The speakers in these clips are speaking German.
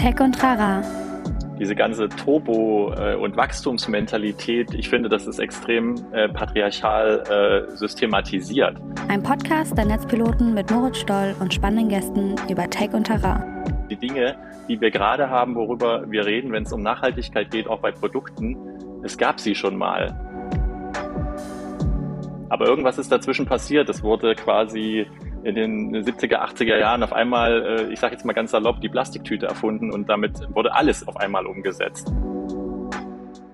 Tech und Rara. Diese ganze Turbo- äh, und Wachstumsmentalität, ich finde, das ist extrem äh, patriarchal äh, systematisiert. Ein Podcast der Netzpiloten mit Moritz Stoll und spannenden Gästen über Tech und Terrain. Die Dinge, die wir gerade haben, worüber wir reden, wenn es um Nachhaltigkeit geht, auch bei Produkten, es gab sie schon mal. Aber irgendwas ist dazwischen passiert. Es wurde quasi in den 70er, 80er Jahren auf einmal, äh, ich sage jetzt mal ganz salopp, die Plastiktüte erfunden und damit wurde alles auf einmal umgesetzt.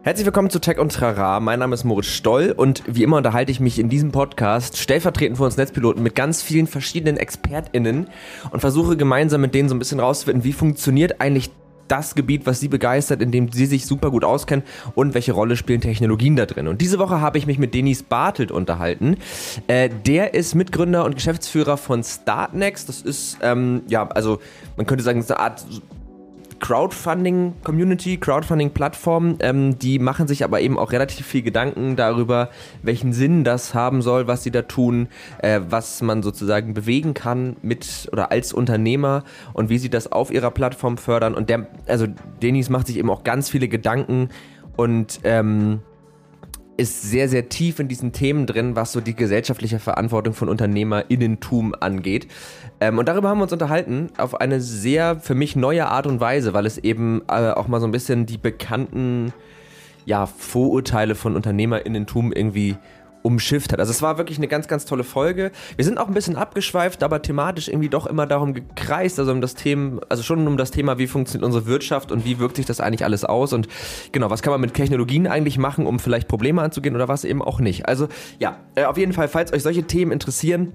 Herzlich willkommen zu Tech und Trara. Mein Name ist Moritz Stoll und wie immer unterhalte ich mich in diesem Podcast stellvertretend für uns Netzpiloten mit ganz vielen verschiedenen ExpertInnen und versuche gemeinsam mit denen so ein bisschen rauszufinden, wie funktioniert eigentlich das Gebiet, was Sie begeistert, in dem Sie sich super gut auskennen und welche Rolle spielen Technologien da drin. Und diese Woche habe ich mich mit Denis Bartelt unterhalten. Äh, der ist Mitgründer und Geschäftsführer von Startnext. Das ist, ähm, ja, also man könnte sagen, eine Art Crowdfunding-Community, Crowdfunding-Plattform, ähm, die machen sich aber eben auch relativ viel Gedanken darüber, welchen Sinn das haben soll, was sie da tun, äh, was man sozusagen bewegen kann mit oder als Unternehmer und wie sie das auf ihrer Plattform fördern. Und der, also Denis macht sich eben auch ganz viele Gedanken und ähm, ist sehr, sehr tief in diesen Themen drin, was so die gesellschaftliche Verantwortung von UnternehmerInnentum angeht. Ähm, und darüber haben wir uns unterhalten auf eine sehr für mich neue Art und Weise, weil es eben äh, auch mal so ein bisschen die bekannten ja, Vorurteile von UnternehmerInnentum irgendwie umschifft hat. Also es war wirklich eine ganz, ganz tolle Folge. Wir sind auch ein bisschen abgeschweift, aber thematisch irgendwie doch immer darum gekreist, also um das Thema, also schon um das Thema, wie funktioniert unsere Wirtschaft und wie wirkt sich das eigentlich alles aus und genau, was kann man mit Technologien eigentlich machen, um vielleicht Probleme anzugehen oder was eben auch nicht. Also ja, äh, auf jeden Fall, falls euch solche Themen interessieren,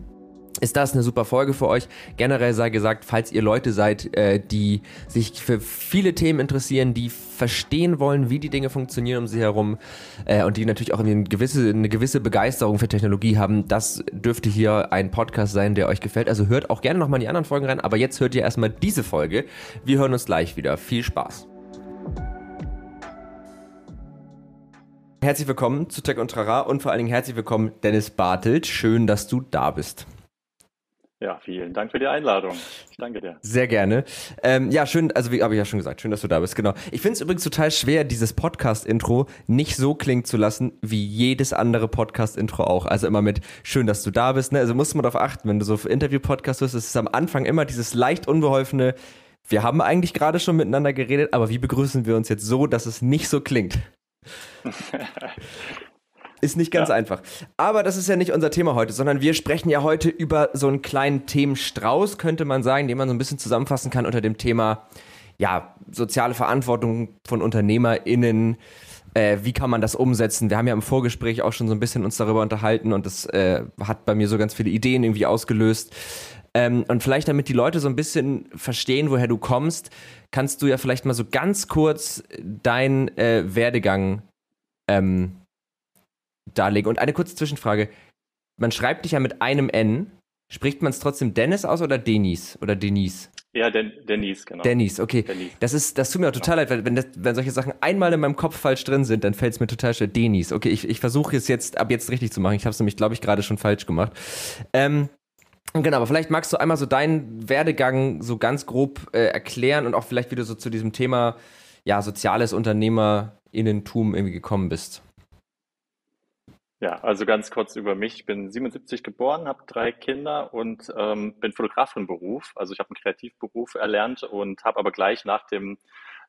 ist das eine super Folge für euch. Generell sei gesagt, falls ihr Leute seid, äh, die sich für viele Themen interessieren, die verstehen wollen, wie die Dinge funktionieren um sie herum äh, und die natürlich auch eine gewisse, eine gewisse Begeisterung für Technologie haben, das dürfte hier ein Podcast sein, der euch gefällt. Also hört auch gerne nochmal in die anderen Folgen rein, aber jetzt hört ihr erstmal diese Folge. Wir hören uns gleich wieder. Viel Spaß. Herzlich willkommen zu Tech und Trara und vor allen Dingen herzlich willkommen Dennis Bartelt. Schön, dass du da bist. Ja, vielen Dank für die Einladung. Ich danke dir. Sehr gerne. Ähm, ja, schön, also wie habe ich ja schon gesagt, schön, dass du da bist, genau. Ich finde es übrigens total schwer, dieses Podcast-Intro nicht so klingen zu lassen, wie jedes andere Podcast-Intro auch. Also immer mit schön, dass du da bist. Ne? Also musst du mal darauf achten, wenn du so für Interview-Podcasts bist, ist es am Anfang immer dieses leicht unbeholfene, wir haben eigentlich gerade schon miteinander geredet, aber wie begrüßen wir uns jetzt so, dass es nicht so klingt? Ist nicht ganz ja. einfach. Aber das ist ja nicht unser Thema heute, sondern wir sprechen ja heute über so einen kleinen Themenstrauß, könnte man sagen, den man so ein bisschen zusammenfassen kann unter dem Thema, ja, soziale Verantwortung von UnternehmerInnen. Äh, wie kann man das umsetzen? Wir haben ja im Vorgespräch auch schon so ein bisschen uns darüber unterhalten und das äh, hat bei mir so ganz viele Ideen irgendwie ausgelöst. Ähm, und vielleicht, damit die Leute so ein bisschen verstehen, woher du kommst, kannst du ja vielleicht mal so ganz kurz deinen äh, Werdegang ähm, darlegen. Und eine kurze Zwischenfrage. Man schreibt dich ja mit einem N. Spricht man es trotzdem Dennis aus oder Denis oder Denise? Ja, Den Denise, genau. Denise, okay. Denise. Das, ist, das tut mir auch total leid, weil wenn, das, wenn solche Sachen einmal in meinem Kopf falsch drin sind, dann fällt es mir total schwer. Denis, okay, ich, ich versuche es jetzt ab jetzt richtig zu machen. Ich habe es nämlich, glaube ich, gerade schon falsch gemacht. Ähm, Genau, aber vielleicht magst du einmal so deinen Werdegang so ganz grob äh, erklären und auch vielleicht, wie du so zu diesem Thema ja, soziales Unternehmerinnentum irgendwie gekommen bist. Ja, also ganz kurz über mich. Ich bin 77 geboren, habe drei Kinder und ähm, bin Fotograf von Beruf. Also ich habe einen Kreativberuf erlernt und habe aber gleich nach dem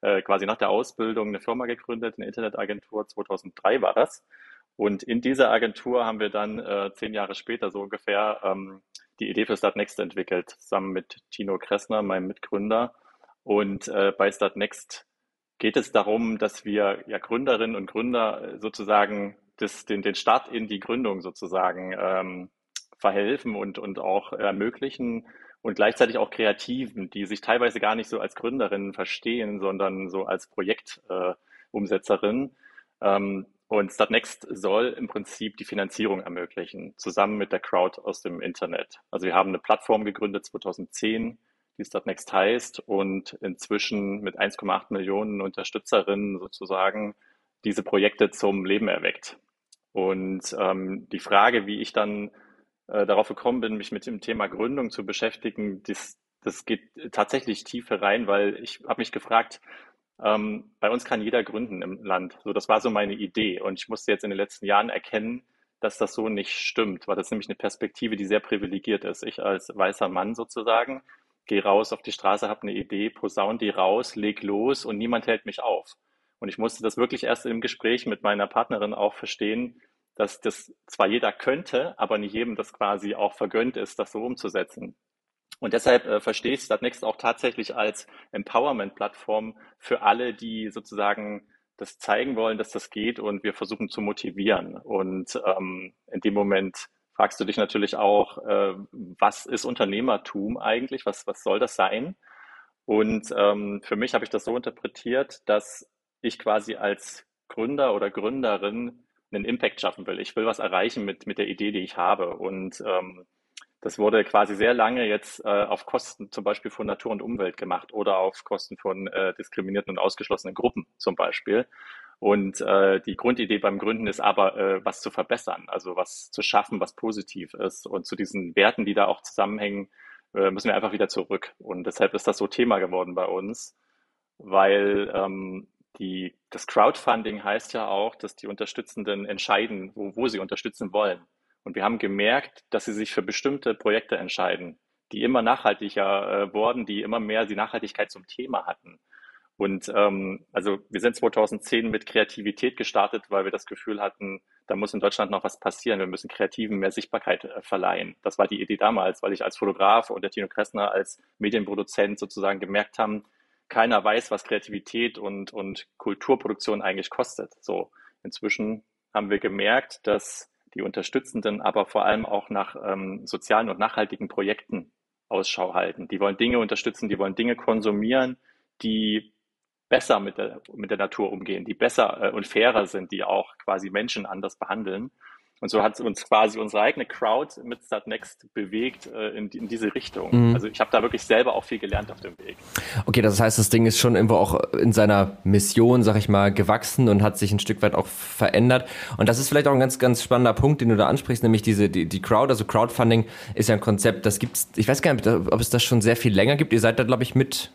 äh, quasi nach der Ausbildung eine Firma gegründet, eine Internetagentur. 2003 war das. Und in dieser Agentur haben wir dann äh, zehn Jahre später so ungefähr ähm, die Idee für Startnext entwickelt, zusammen mit Tino Kressner, meinem Mitgründer. Und äh, bei Startnext geht es darum, dass wir ja Gründerinnen und Gründer sozusagen das, den, den Start in die Gründung sozusagen ähm, verhelfen und, und auch ermöglichen und gleichzeitig auch Kreativen, die sich teilweise gar nicht so als Gründerinnen verstehen, sondern so als Projektumsetzerin. Äh, ähm, und Startnext soll im Prinzip die Finanzierung ermöglichen, zusammen mit der Crowd aus dem Internet. Also wir haben eine Plattform gegründet 2010, die Startnext heißt und inzwischen mit 1,8 Millionen Unterstützerinnen sozusagen diese Projekte zum Leben erweckt. Und ähm, die Frage, wie ich dann äh, darauf gekommen bin, mich mit dem Thema Gründung zu beschäftigen, das, das geht tatsächlich tiefer rein, weil ich habe mich gefragt, ähm, bei uns kann jeder gründen im Land. So, das war so meine Idee. Und ich musste jetzt in den letzten Jahren erkennen, dass das so nicht stimmt, weil das nämlich eine Perspektive, die sehr privilegiert ist. Ich als weißer Mann sozusagen gehe raus auf die Straße, habe eine Idee, posaun die raus, leg los und niemand hält mich auf. Und ich musste das wirklich erst im Gespräch mit meiner Partnerin auch verstehen, dass das zwar jeder könnte, aber nicht jedem das quasi auch vergönnt ist, das so umzusetzen. Und deshalb äh, verstehe ich Startnext auch tatsächlich als Empowerment-Plattform für alle, die sozusagen das zeigen wollen, dass das geht und wir versuchen zu motivieren. Und ähm, in dem Moment fragst du dich natürlich auch, äh, was ist Unternehmertum eigentlich? Was, was soll das sein? Und ähm, für mich habe ich das so interpretiert, dass ich quasi als Gründer oder Gründerin einen Impact schaffen will. Ich will was erreichen mit, mit der Idee, die ich habe. Und ähm, das wurde quasi sehr lange jetzt äh, auf Kosten zum Beispiel von Natur und Umwelt gemacht oder auf Kosten von äh, diskriminierten und ausgeschlossenen Gruppen zum Beispiel. Und äh, die Grundidee beim Gründen ist aber, äh, was zu verbessern, also was zu schaffen, was positiv ist. Und zu diesen Werten, die da auch zusammenhängen, äh, müssen wir einfach wieder zurück. Und deshalb ist das so Thema geworden bei uns, weil ähm, die, das Crowdfunding heißt ja auch, dass die Unterstützenden entscheiden, wo, wo sie unterstützen wollen. Und wir haben gemerkt, dass sie sich für bestimmte Projekte entscheiden, die immer nachhaltiger äh, wurden, die immer mehr die Nachhaltigkeit zum Thema hatten. Und ähm, also wir sind 2010 mit Kreativität gestartet, weil wir das Gefühl hatten, da muss in Deutschland noch was passieren. Wir müssen Kreativen mehr Sichtbarkeit äh, verleihen. Das war die Idee damals, weil ich als Fotograf und der Tino Kressner als Medienproduzent sozusagen gemerkt haben, keiner weiß, was Kreativität und, und Kulturproduktion eigentlich kostet. So, inzwischen haben wir gemerkt, dass die Unterstützenden aber vor allem auch nach ähm, sozialen und nachhaltigen Projekten Ausschau halten. Die wollen Dinge unterstützen, die wollen Dinge konsumieren, die besser mit der, mit der Natur umgehen, die besser äh, und fairer sind, die auch quasi Menschen anders behandeln. Und so hat uns quasi unsere eigene Crowd mit Startnext bewegt äh, in, in, diese Richtung. Mhm. Also ich habe da wirklich selber auch viel gelernt auf dem Weg. Okay, das heißt, das Ding ist schon irgendwo auch in seiner Mission, sag ich mal, gewachsen und hat sich ein Stück weit auch verändert. Und das ist vielleicht auch ein ganz, ganz spannender Punkt, den du da ansprichst, nämlich diese die, die Crowd. Also Crowdfunding ist ja ein Konzept, das gibt's. Ich weiß gar nicht, ob es das schon sehr viel länger gibt. Ihr seid da, glaube ich, mit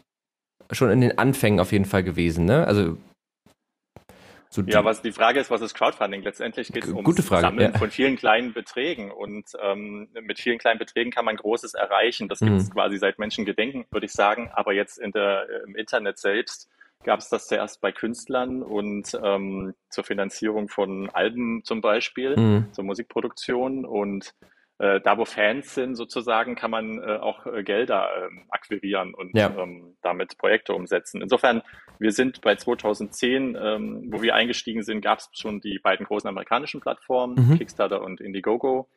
schon in den Anfängen auf jeden Fall gewesen, ne? Also so ja, was die Frage ist, was ist Crowdfunding? Letztendlich geht es um Sammeln ja. von vielen kleinen Beträgen und ähm, mit vielen kleinen Beträgen kann man Großes erreichen. Das gibt es mhm. quasi seit Menschen gedenken, würde ich sagen. Aber jetzt in der, im Internet selbst gab es das zuerst bei Künstlern und ähm, zur Finanzierung von Alben zum Beispiel, mhm. zur Musikproduktion und äh, da wo Fans sind sozusagen, kann man äh, auch äh, Gelder ähm, akquirieren und ja. ähm, damit Projekte umsetzen. Insofern, wir sind bei 2010, ähm, wo wir eingestiegen sind, gab es schon die beiden großen amerikanischen Plattformen, mhm. Kickstarter und Indiegogo.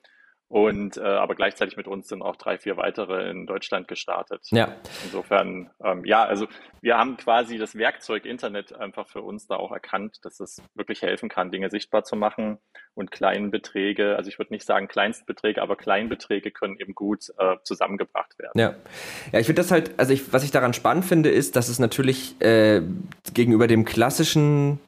Und äh, aber gleichzeitig mit uns sind auch drei, vier weitere in Deutschland gestartet. Ja. Insofern, ähm, ja, also wir haben quasi das Werkzeug Internet einfach für uns da auch erkannt, dass es wirklich helfen kann, Dinge sichtbar zu machen und kleinen Beträge, also ich würde nicht sagen Kleinstbeträge, aber Kleinbeträge können eben gut äh, zusammengebracht werden. Ja, ja, ich finde das halt, also ich, was ich daran spannend finde, ist, dass es natürlich äh, gegenüber dem klassischen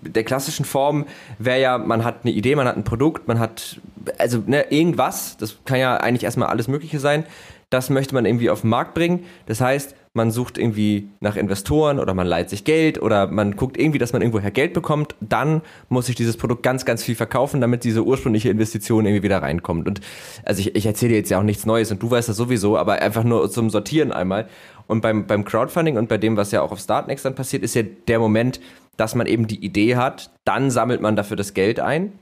der klassischen Form wäre ja, man hat eine Idee, man hat ein Produkt, man hat also ne, irgendwas, das kann ja eigentlich erstmal alles Mögliche sein, das möchte man irgendwie auf den Markt bringen. Das heißt, man sucht irgendwie nach Investoren oder man leiht sich Geld oder man guckt irgendwie, dass man irgendwoher Geld bekommt. Dann muss ich dieses Produkt ganz, ganz viel verkaufen, damit diese ursprüngliche Investition irgendwie wieder reinkommt. Und also ich, ich erzähle jetzt ja auch nichts Neues und du weißt das sowieso, aber einfach nur zum Sortieren einmal. Und beim, beim Crowdfunding und bei dem, was ja auch auf Startnext dann passiert, ist ja der Moment, dass man eben die Idee hat, dann sammelt man dafür das Geld ein.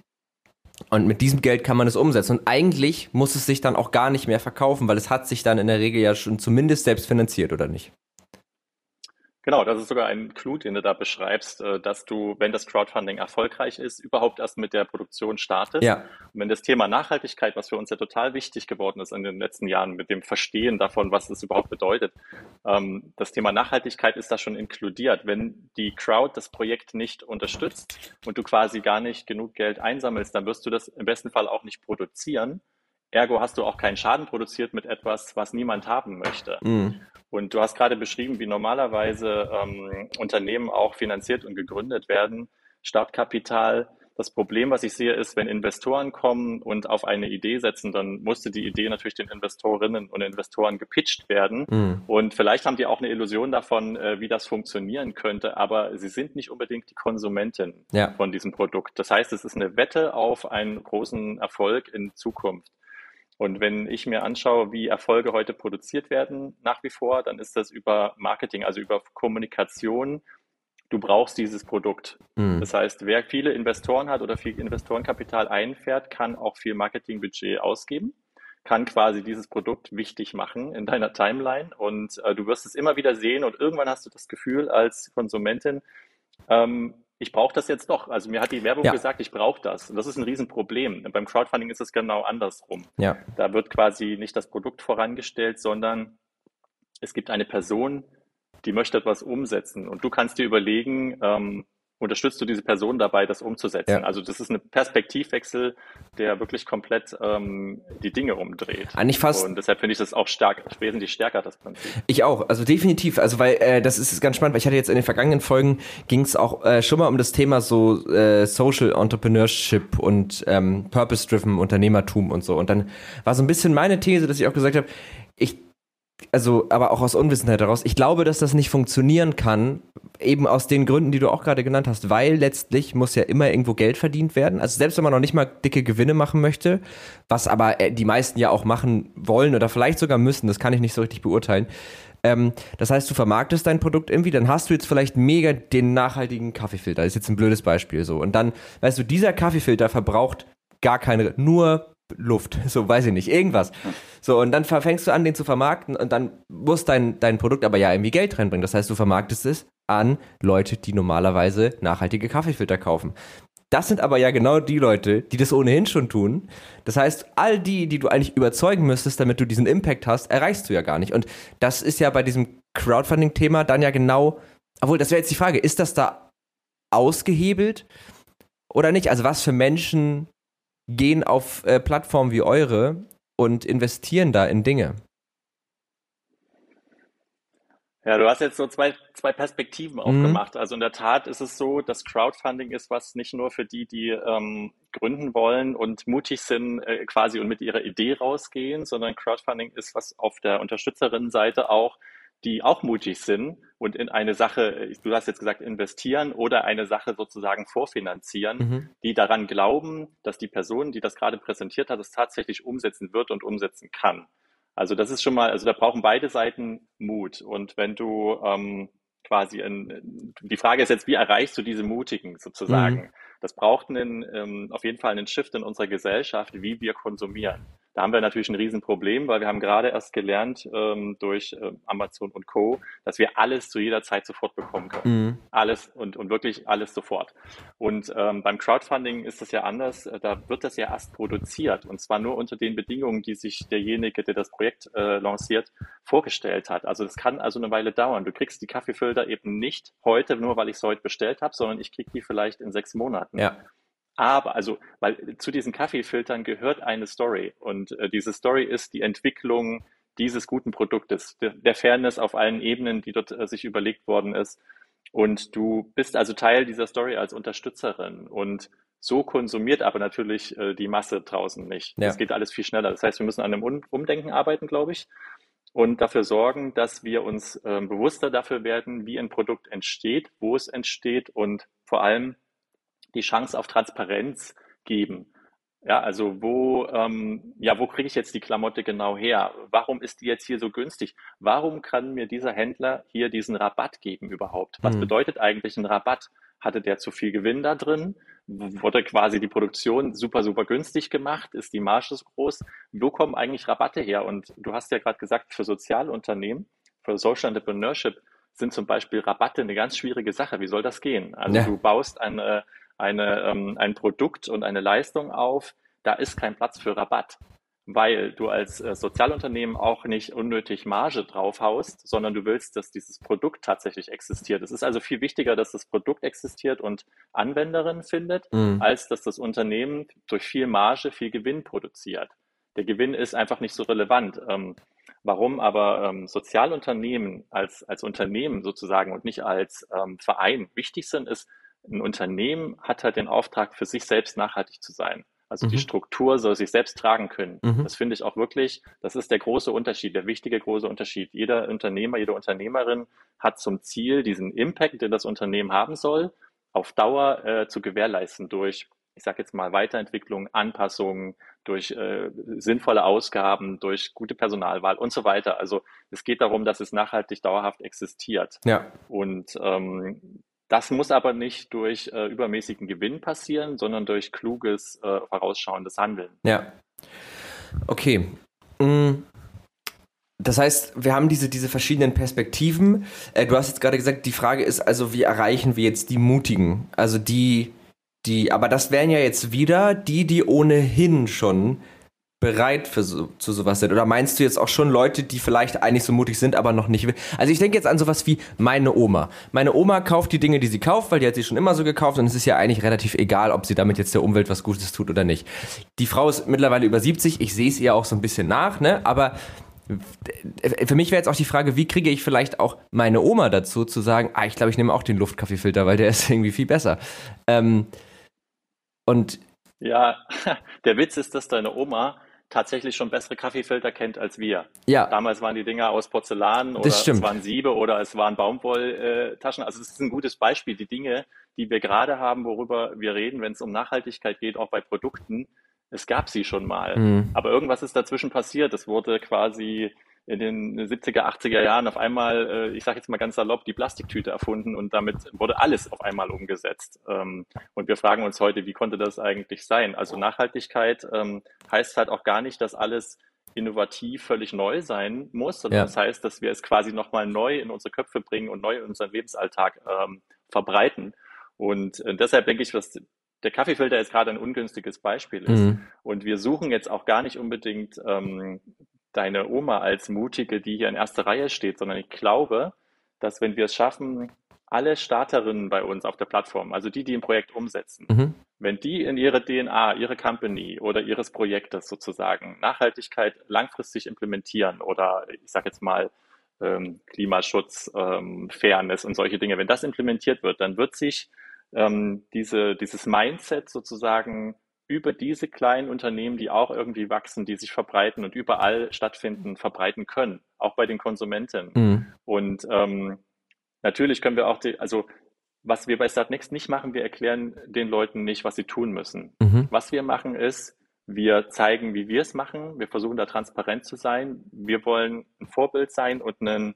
Und mit diesem Geld kann man es umsetzen. Und eigentlich muss es sich dann auch gar nicht mehr verkaufen, weil es hat sich dann in der Regel ja schon zumindest selbst finanziert, oder nicht? Genau, das ist sogar ein Clou, den du da beschreibst, äh, dass du, wenn das Crowdfunding erfolgreich ist, überhaupt erst mit der Produktion startest. Ja. Und wenn das Thema Nachhaltigkeit, was für uns ja total wichtig geworden ist in den letzten Jahren, mit dem Verstehen davon, was es überhaupt bedeutet, ähm, das Thema Nachhaltigkeit ist da schon inkludiert. Wenn die Crowd das Projekt nicht unterstützt und du quasi gar nicht genug Geld einsammelst, dann wirst du das im besten Fall auch nicht produzieren. Ergo hast du auch keinen Schaden produziert mit etwas, was niemand haben möchte. Mhm. Und du hast gerade beschrieben, wie normalerweise ähm, Unternehmen auch finanziert und gegründet werden. Startkapital Das Problem, was ich sehe, ist, wenn Investoren kommen und auf eine Idee setzen, dann musste die Idee natürlich den Investorinnen und Investoren gepitcht werden. Mhm. Und vielleicht haben die auch eine Illusion davon, äh, wie das funktionieren könnte, aber sie sind nicht unbedingt die Konsumentin ja. von diesem Produkt. Das heißt, es ist eine Wette auf einen großen Erfolg in Zukunft. Und wenn ich mir anschaue, wie Erfolge heute produziert werden, nach wie vor, dann ist das über Marketing, also über Kommunikation. Du brauchst dieses Produkt. Mhm. Das heißt, wer viele Investoren hat oder viel Investorenkapital einfährt, kann auch viel Marketingbudget ausgeben, kann quasi dieses Produkt wichtig machen in deiner Timeline und äh, du wirst es immer wieder sehen und irgendwann hast du das Gefühl als Konsumentin, ähm, ich brauche das jetzt doch. Also mir hat die Werbung ja. gesagt, ich brauche das. Und das ist ein Riesenproblem. Beim Crowdfunding ist es genau andersrum. Ja. Da wird quasi nicht das Produkt vorangestellt, sondern es gibt eine Person, die möchte etwas umsetzen. Und du kannst dir überlegen, ähm, unterstützt du diese Person dabei, das umzusetzen. Ja. Also das ist ein Perspektivwechsel, der wirklich komplett ähm, die Dinge umdreht. Eigentlich fast. Und deshalb finde ich das auch stark, wesentlich stärker, das Prinzip. Ich auch, also definitiv. Also weil äh, das ist ganz spannend, weil ich hatte jetzt in den vergangenen Folgen ging es auch äh, schon mal um das Thema so äh, Social Entrepreneurship und ähm, Purpose-Driven Unternehmertum und so. Und dann war so ein bisschen meine These, dass ich auch gesagt habe, ich also aber auch aus Unwissenheit heraus, ich glaube, dass das nicht funktionieren kann, eben aus den Gründen, die du auch gerade genannt hast, weil letztlich muss ja immer irgendwo Geld verdient werden. Also selbst wenn man noch nicht mal dicke Gewinne machen möchte, was aber äh, die meisten ja auch machen wollen oder vielleicht sogar müssen, das kann ich nicht so richtig beurteilen. Ähm, das heißt, du vermarktest dein Produkt irgendwie, dann hast du jetzt vielleicht mega den nachhaltigen Kaffeefilter. Das ist jetzt ein blödes Beispiel so. Und dann, weißt du, dieser Kaffeefilter verbraucht gar keine, nur Luft, so weiß ich nicht, irgendwas. So, und dann fängst du an, den zu vermarkten und dann muss dein, dein Produkt aber ja irgendwie Geld reinbringen. Das heißt, du vermarktest es an Leute, die normalerweise nachhaltige Kaffeefilter kaufen. Das sind aber ja genau die Leute, die das ohnehin schon tun. Das heißt, all die, die du eigentlich überzeugen müsstest, damit du diesen Impact hast, erreichst du ja gar nicht. Und das ist ja bei diesem Crowdfunding-Thema dann ja genau, obwohl, das wäre jetzt die Frage, ist das da ausgehebelt oder nicht? Also was für Menschen gehen auf äh, Plattformen wie eure und investieren da in Dinge. Ja, du hast jetzt so zwei, zwei Perspektiven aufgemacht. Mhm. Also in der Tat ist es so, dass Crowdfunding ist was nicht nur für die, die ähm, gründen wollen und mutig sind äh, quasi und mit ihrer Idee rausgehen, sondern Crowdfunding ist was auf der Unterstützerinnenseite auch die auch mutig sind und in eine Sache, du hast jetzt gesagt, investieren oder eine Sache sozusagen vorfinanzieren, mhm. die daran glauben, dass die Person, die das gerade präsentiert hat, es tatsächlich umsetzen wird und umsetzen kann. Also das ist schon mal, also da brauchen beide Seiten Mut. Und wenn du ähm, quasi, in, die Frage ist jetzt, wie erreichst du diese Mutigen sozusagen? Mhm. Das braucht einen, ähm, auf jeden Fall einen Shift in unserer Gesellschaft, wie wir konsumieren. Da haben wir natürlich ein Riesenproblem, weil wir haben gerade erst gelernt ähm, durch äh, Amazon und Co., dass wir alles zu jeder Zeit sofort bekommen können. Mhm. Alles und, und wirklich alles sofort. Und ähm, beim Crowdfunding ist das ja anders. Äh, da wird das ja erst produziert und zwar nur unter den Bedingungen, die sich derjenige, der das Projekt äh, lanciert, vorgestellt hat. Also das kann also eine Weile dauern. Du kriegst die Kaffeefilter eben nicht heute, nur weil ich es heute bestellt habe, sondern ich krieg die vielleicht in sechs Monaten. Ja. Aber, also, weil zu diesen Kaffeefiltern gehört eine Story. Und äh, diese Story ist die Entwicklung dieses guten Produktes, der, der Fairness auf allen Ebenen, die dort äh, sich überlegt worden ist. Und du bist also Teil dieser Story als Unterstützerin. Und so konsumiert aber natürlich äh, die Masse draußen nicht. Ja. Das geht alles viel schneller. Das heißt, wir müssen an einem Umdenken arbeiten, glaube ich, und dafür sorgen, dass wir uns äh, bewusster dafür werden, wie ein Produkt entsteht, wo es entsteht und vor allem die Chance auf Transparenz geben. Ja, also wo, ähm, ja, wo kriege ich jetzt die Klamotte genau her? Warum ist die jetzt hier so günstig? Warum kann mir dieser Händler hier diesen Rabatt geben überhaupt? Was mhm. bedeutet eigentlich ein Rabatt? Hatte der zu viel Gewinn da drin? Wurde quasi die Produktion super, super günstig gemacht? Ist die Marge so groß? Wo kommen eigentlich Rabatte her? Und du hast ja gerade gesagt, für Sozialunternehmen, für Social Entrepreneurship sind zum Beispiel Rabatte eine ganz schwierige Sache. Wie soll das gehen? Also ja. du baust eine eine, ähm, ein Produkt und eine Leistung auf, da ist kein Platz für Rabatt, weil du als äh, Sozialunternehmen auch nicht unnötig Marge draufhaust, sondern du willst, dass dieses Produkt tatsächlich existiert. Es ist also viel wichtiger, dass das Produkt existiert und Anwenderin findet, mhm. als dass das Unternehmen durch viel Marge viel Gewinn produziert. Der Gewinn ist einfach nicht so relevant. Ähm, warum aber ähm, Sozialunternehmen als, als Unternehmen sozusagen und nicht als ähm, Verein wichtig sind, ist, ein Unternehmen hat halt den Auftrag, für sich selbst nachhaltig zu sein. Also mhm. die Struktur soll sich selbst tragen können. Mhm. Das finde ich auch wirklich, das ist der große Unterschied, der wichtige große Unterschied. Jeder Unternehmer, jede Unternehmerin hat zum Ziel, diesen Impact, den das Unternehmen haben soll, auf Dauer äh, zu gewährleisten durch, ich sage jetzt mal, Weiterentwicklung, Anpassungen, durch äh, sinnvolle Ausgaben, durch gute Personalwahl und so weiter. Also es geht darum, dass es nachhaltig dauerhaft existiert. Ja. Und ähm, das muss aber nicht durch äh, übermäßigen Gewinn passieren, sondern durch kluges, äh, vorausschauendes Handeln. Ja. Okay. Mm. Das heißt, wir haben diese, diese verschiedenen Perspektiven. Äh, du hast jetzt gerade gesagt, die Frage ist also, wie erreichen wir jetzt die Mutigen? Also die, die, aber das wären ja jetzt wieder die, die ohnehin schon bereit für so, zu sowas sind? Oder meinst du jetzt auch schon Leute, die vielleicht eigentlich so mutig sind, aber noch nicht? Also ich denke jetzt an sowas wie meine Oma. Meine Oma kauft die Dinge, die sie kauft, weil die hat sie schon immer so gekauft und es ist ja eigentlich relativ egal, ob sie damit jetzt der Umwelt was Gutes tut oder nicht. Die Frau ist mittlerweile über 70, ich sehe es ihr auch so ein bisschen nach, ne? Aber für mich wäre jetzt auch die Frage, wie kriege ich vielleicht auch meine Oma dazu, zu sagen, ah, ich glaube, ich nehme auch den Luftkaffeefilter, weil der ist irgendwie viel besser. Ähm, und ja, der Witz ist, dass deine Oma tatsächlich schon bessere Kaffeefilter kennt als wir. Ja. Damals waren die Dinger aus Porzellan oder es waren Siebe oder es waren Baumwolltaschen. Also das ist ein gutes Beispiel. Die Dinge, die wir gerade haben, worüber wir reden, wenn es um Nachhaltigkeit geht, auch bei Produkten, es gab sie schon mal. Mhm. Aber irgendwas ist dazwischen passiert. Es wurde quasi in den 70er, 80er Jahren auf einmal, äh, ich sage jetzt mal ganz salopp, die Plastiktüte erfunden und damit wurde alles auf einmal umgesetzt. Ähm, und wir fragen uns heute, wie konnte das eigentlich sein? Also Nachhaltigkeit ähm, heißt halt auch gar nicht, dass alles innovativ völlig neu sein muss, sondern ja. das heißt, dass wir es quasi nochmal neu in unsere Köpfe bringen und neu in unseren Lebensalltag ähm, verbreiten. Und äh, deshalb denke ich, dass der Kaffeefilter jetzt gerade ein ungünstiges Beispiel ist. Mhm. Und wir suchen jetzt auch gar nicht unbedingt ähm, deine Oma als Mutige, die hier in erster Reihe steht, sondern ich glaube, dass wenn wir es schaffen, alle Starterinnen bei uns auf der Plattform, also die, die ein Projekt umsetzen, mhm. wenn die in ihre DNA, ihre Company oder ihres Projektes sozusagen Nachhaltigkeit langfristig implementieren oder ich sage jetzt mal ähm, Klimaschutz, ähm, Fairness und solche Dinge, wenn das implementiert wird, dann wird sich ähm, diese, dieses Mindset sozusagen über diese kleinen Unternehmen, die auch irgendwie wachsen, die sich verbreiten und überall stattfinden, verbreiten können, auch bei den Konsumenten. Mhm. Und ähm, natürlich können wir auch, die, also was wir bei Startnext nicht machen, wir erklären den Leuten nicht, was sie tun müssen. Mhm. Was wir machen ist, wir zeigen, wie wir es machen. Wir versuchen da transparent zu sein. Wir wollen ein Vorbild sein und einen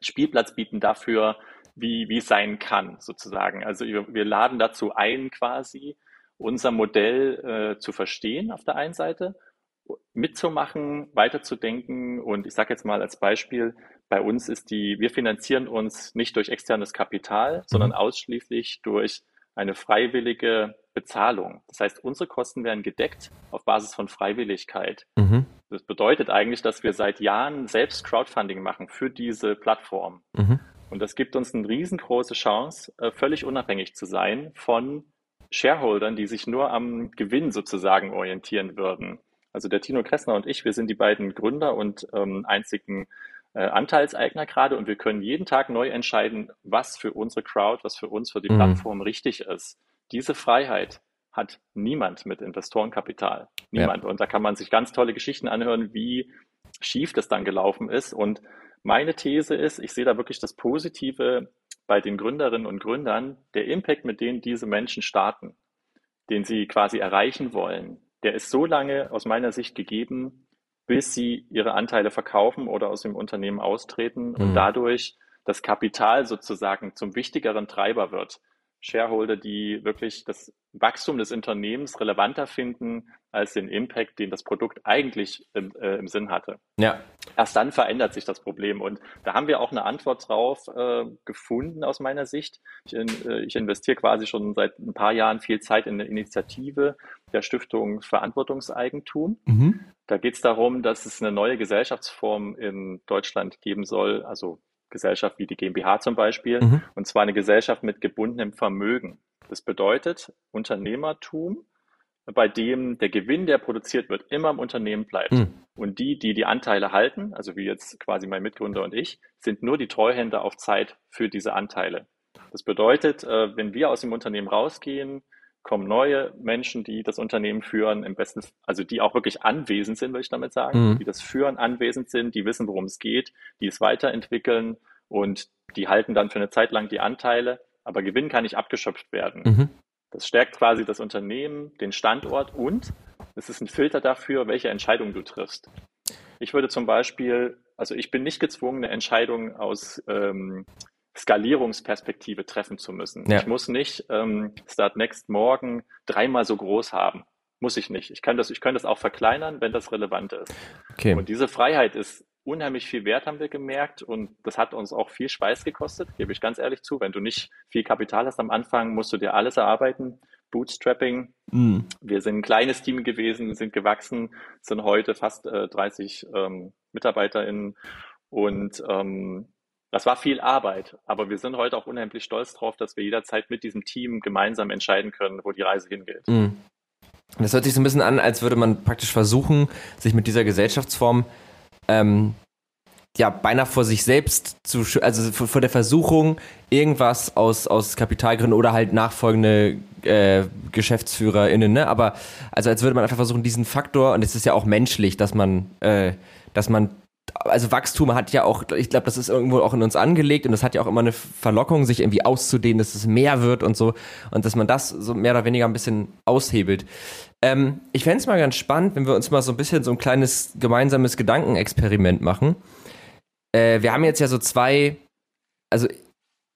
Spielplatz bieten dafür, wie, wie es sein kann, sozusagen. Also wir, wir laden dazu ein, quasi unser Modell äh, zu verstehen auf der einen Seite, mitzumachen, weiterzudenken und ich sage jetzt mal als Beispiel, bei uns ist die, wir finanzieren uns nicht durch externes Kapital, mhm. sondern ausschließlich durch eine freiwillige Bezahlung. Das heißt, unsere Kosten werden gedeckt auf Basis von Freiwilligkeit. Mhm. Das bedeutet eigentlich, dass wir seit Jahren selbst Crowdfunding machen für diese Plattform. Mhm. Und das gibt uns eine riesengroße Chance, äh, völlig unabhängig zu sein von Shareholdern, die sich nur am Gewinn sozusagen orientieren würden. Also der Tino Kressner und ich, wir sind die beiden Gründer und ähm, einzigen äh, Anteilseigner gerade und wir können jeden Tag neu entscheiden, was für unsere Crowd, was für uns, für die mhm. Plattform richtig ist. Diese Freiheit hat niemand mit Investorenkapital. Niemand. Ja. Und da kann man sich ganz tolle Geschichten anhören, wie schief das dann gelaufen ist. Und meine These ist, ich sehe da wirklich das Positive bei den Gründerinnen und Gründern, der Impact, mit dem diese Menschen starten, den sie quasi erreichen wollen, der ist so lange aus meiner Sicht gegeben, bis sie ihre Anteile verkaufen oder aus dem Unternehmen austreten mhm. und dadurch das Kapital sozusagen zum wichtigeren Treiber wird. Shareholder, die wirklich das Wachstum des Unternehmens relevanter finden als den Impact, den das Produkt eigentlich im, äh, im Sinn hatte. Ja. Erst dann verändert sich das Problem. Und da haben wir auch eine Antwort drauf äh, gefunden aus meiner Sicht. Ich, in, äh, ich, investiere quasi schon seit ein paar Jahren viel Zeit in eine Initiative der Stiftung Verantwortungseigentum. Mhm. Da geht es darum, dass es eine neue Gesellschaftsform in Deutschland geben soll, also Gesellschaft wie die GmbH zum Beispiel, mhm. und zwar eine Gesellschaft mit gebundenem Vermögen. Das bedeutet Unternehmertum, bei dem der Gewinn, der produziert wird, immer im Unternehmen bleibt. Mhm. Und die, die die Anteile halten, also wie jetzt quasi mein Mitgründer und ich, sind nur die Treuhänder auf Zeit für diese Anteile. Das bedeutet, äh, wenn wir aus dem Unternehmen rausgehen, kommen neue Menschen, die das Unternehmen führen, im besten, also die auch wirklich anwesend sind, würde ich damit sagen, mhm. die das führen, anwesend sind, die wissen, worum es geht, die es weiterentwickeln und die halten dann für eine Zeit lang die Anteile, aber Gewinn kann nicht abgeschöpft werden. Mhm. Das stärkt quasi das Unternehmen, den Standort und es ist ein Filter dafür, welche Entscheidung du triffst. Ich würde zum Beispiel, also ich bin nicht gezwungen, eine Entscheidung aus ähm, Skalierungsperspektive treffen zu müssen. Ja. Ich muss nicht ähm, Start Next morgen dreimal so groß haben. Muss ich nicht. Ich kann das, ich kann das auch verkleinern, wenn das relevant ist. Okay. Und diese Freiheit ist unheimlich viel wert, haben wir gemerkt. Und das hat uns auch viel Speis gekostet, gebe ich ganz ehrlich zu. Wenn du nicht viel Kapital hast am Anfang, musst du dir alles erarbeiten. Bootstrapping. Mm. Wir sind ein kleines Team gewesen, sind gewachsen, sind heute fast äh, 30 ähm, MitarbeiterInnen. Und ähm, das war viel Arbeit, aber wir sind heute auch unheimlich stolz drauf, dass wir jederzeit mit diesem Team gemeinsam entscheiden können, wo die Reise hingeht. Mhm. Das hört sich so ein bisschen an, als würde man praktisch versuchen, sich mit dieser Gesellschaftsform ähm, ja beinahe vor sich selbst zu, also vor der Versuchung, irgendwas aus, aus Kapitalgründen oder halt nachfolgende äh, GeschäftsführerInnen, ne? Aber also als würde man einfach versuchen, diesen Faktor, und es ist ja auch menschlich, dass man, äh, dass man also Wachstum hat ja auch, ich glaube, das ist irgendwo auch in uns angelegt und das hat ja auch immer eine Verlockung, sich irgendwie auszudehnen, dass es mehr wird und so und dass man das so mehr oder weniger ein bisschen aushebelt. Ähm, ich fände es mal ganz spannend, wenn wir uns mal so ein bisschen so ein kleines gemeinsames Gedankenexperiment machen. Äh, wir haben jetzt ja so zwei, also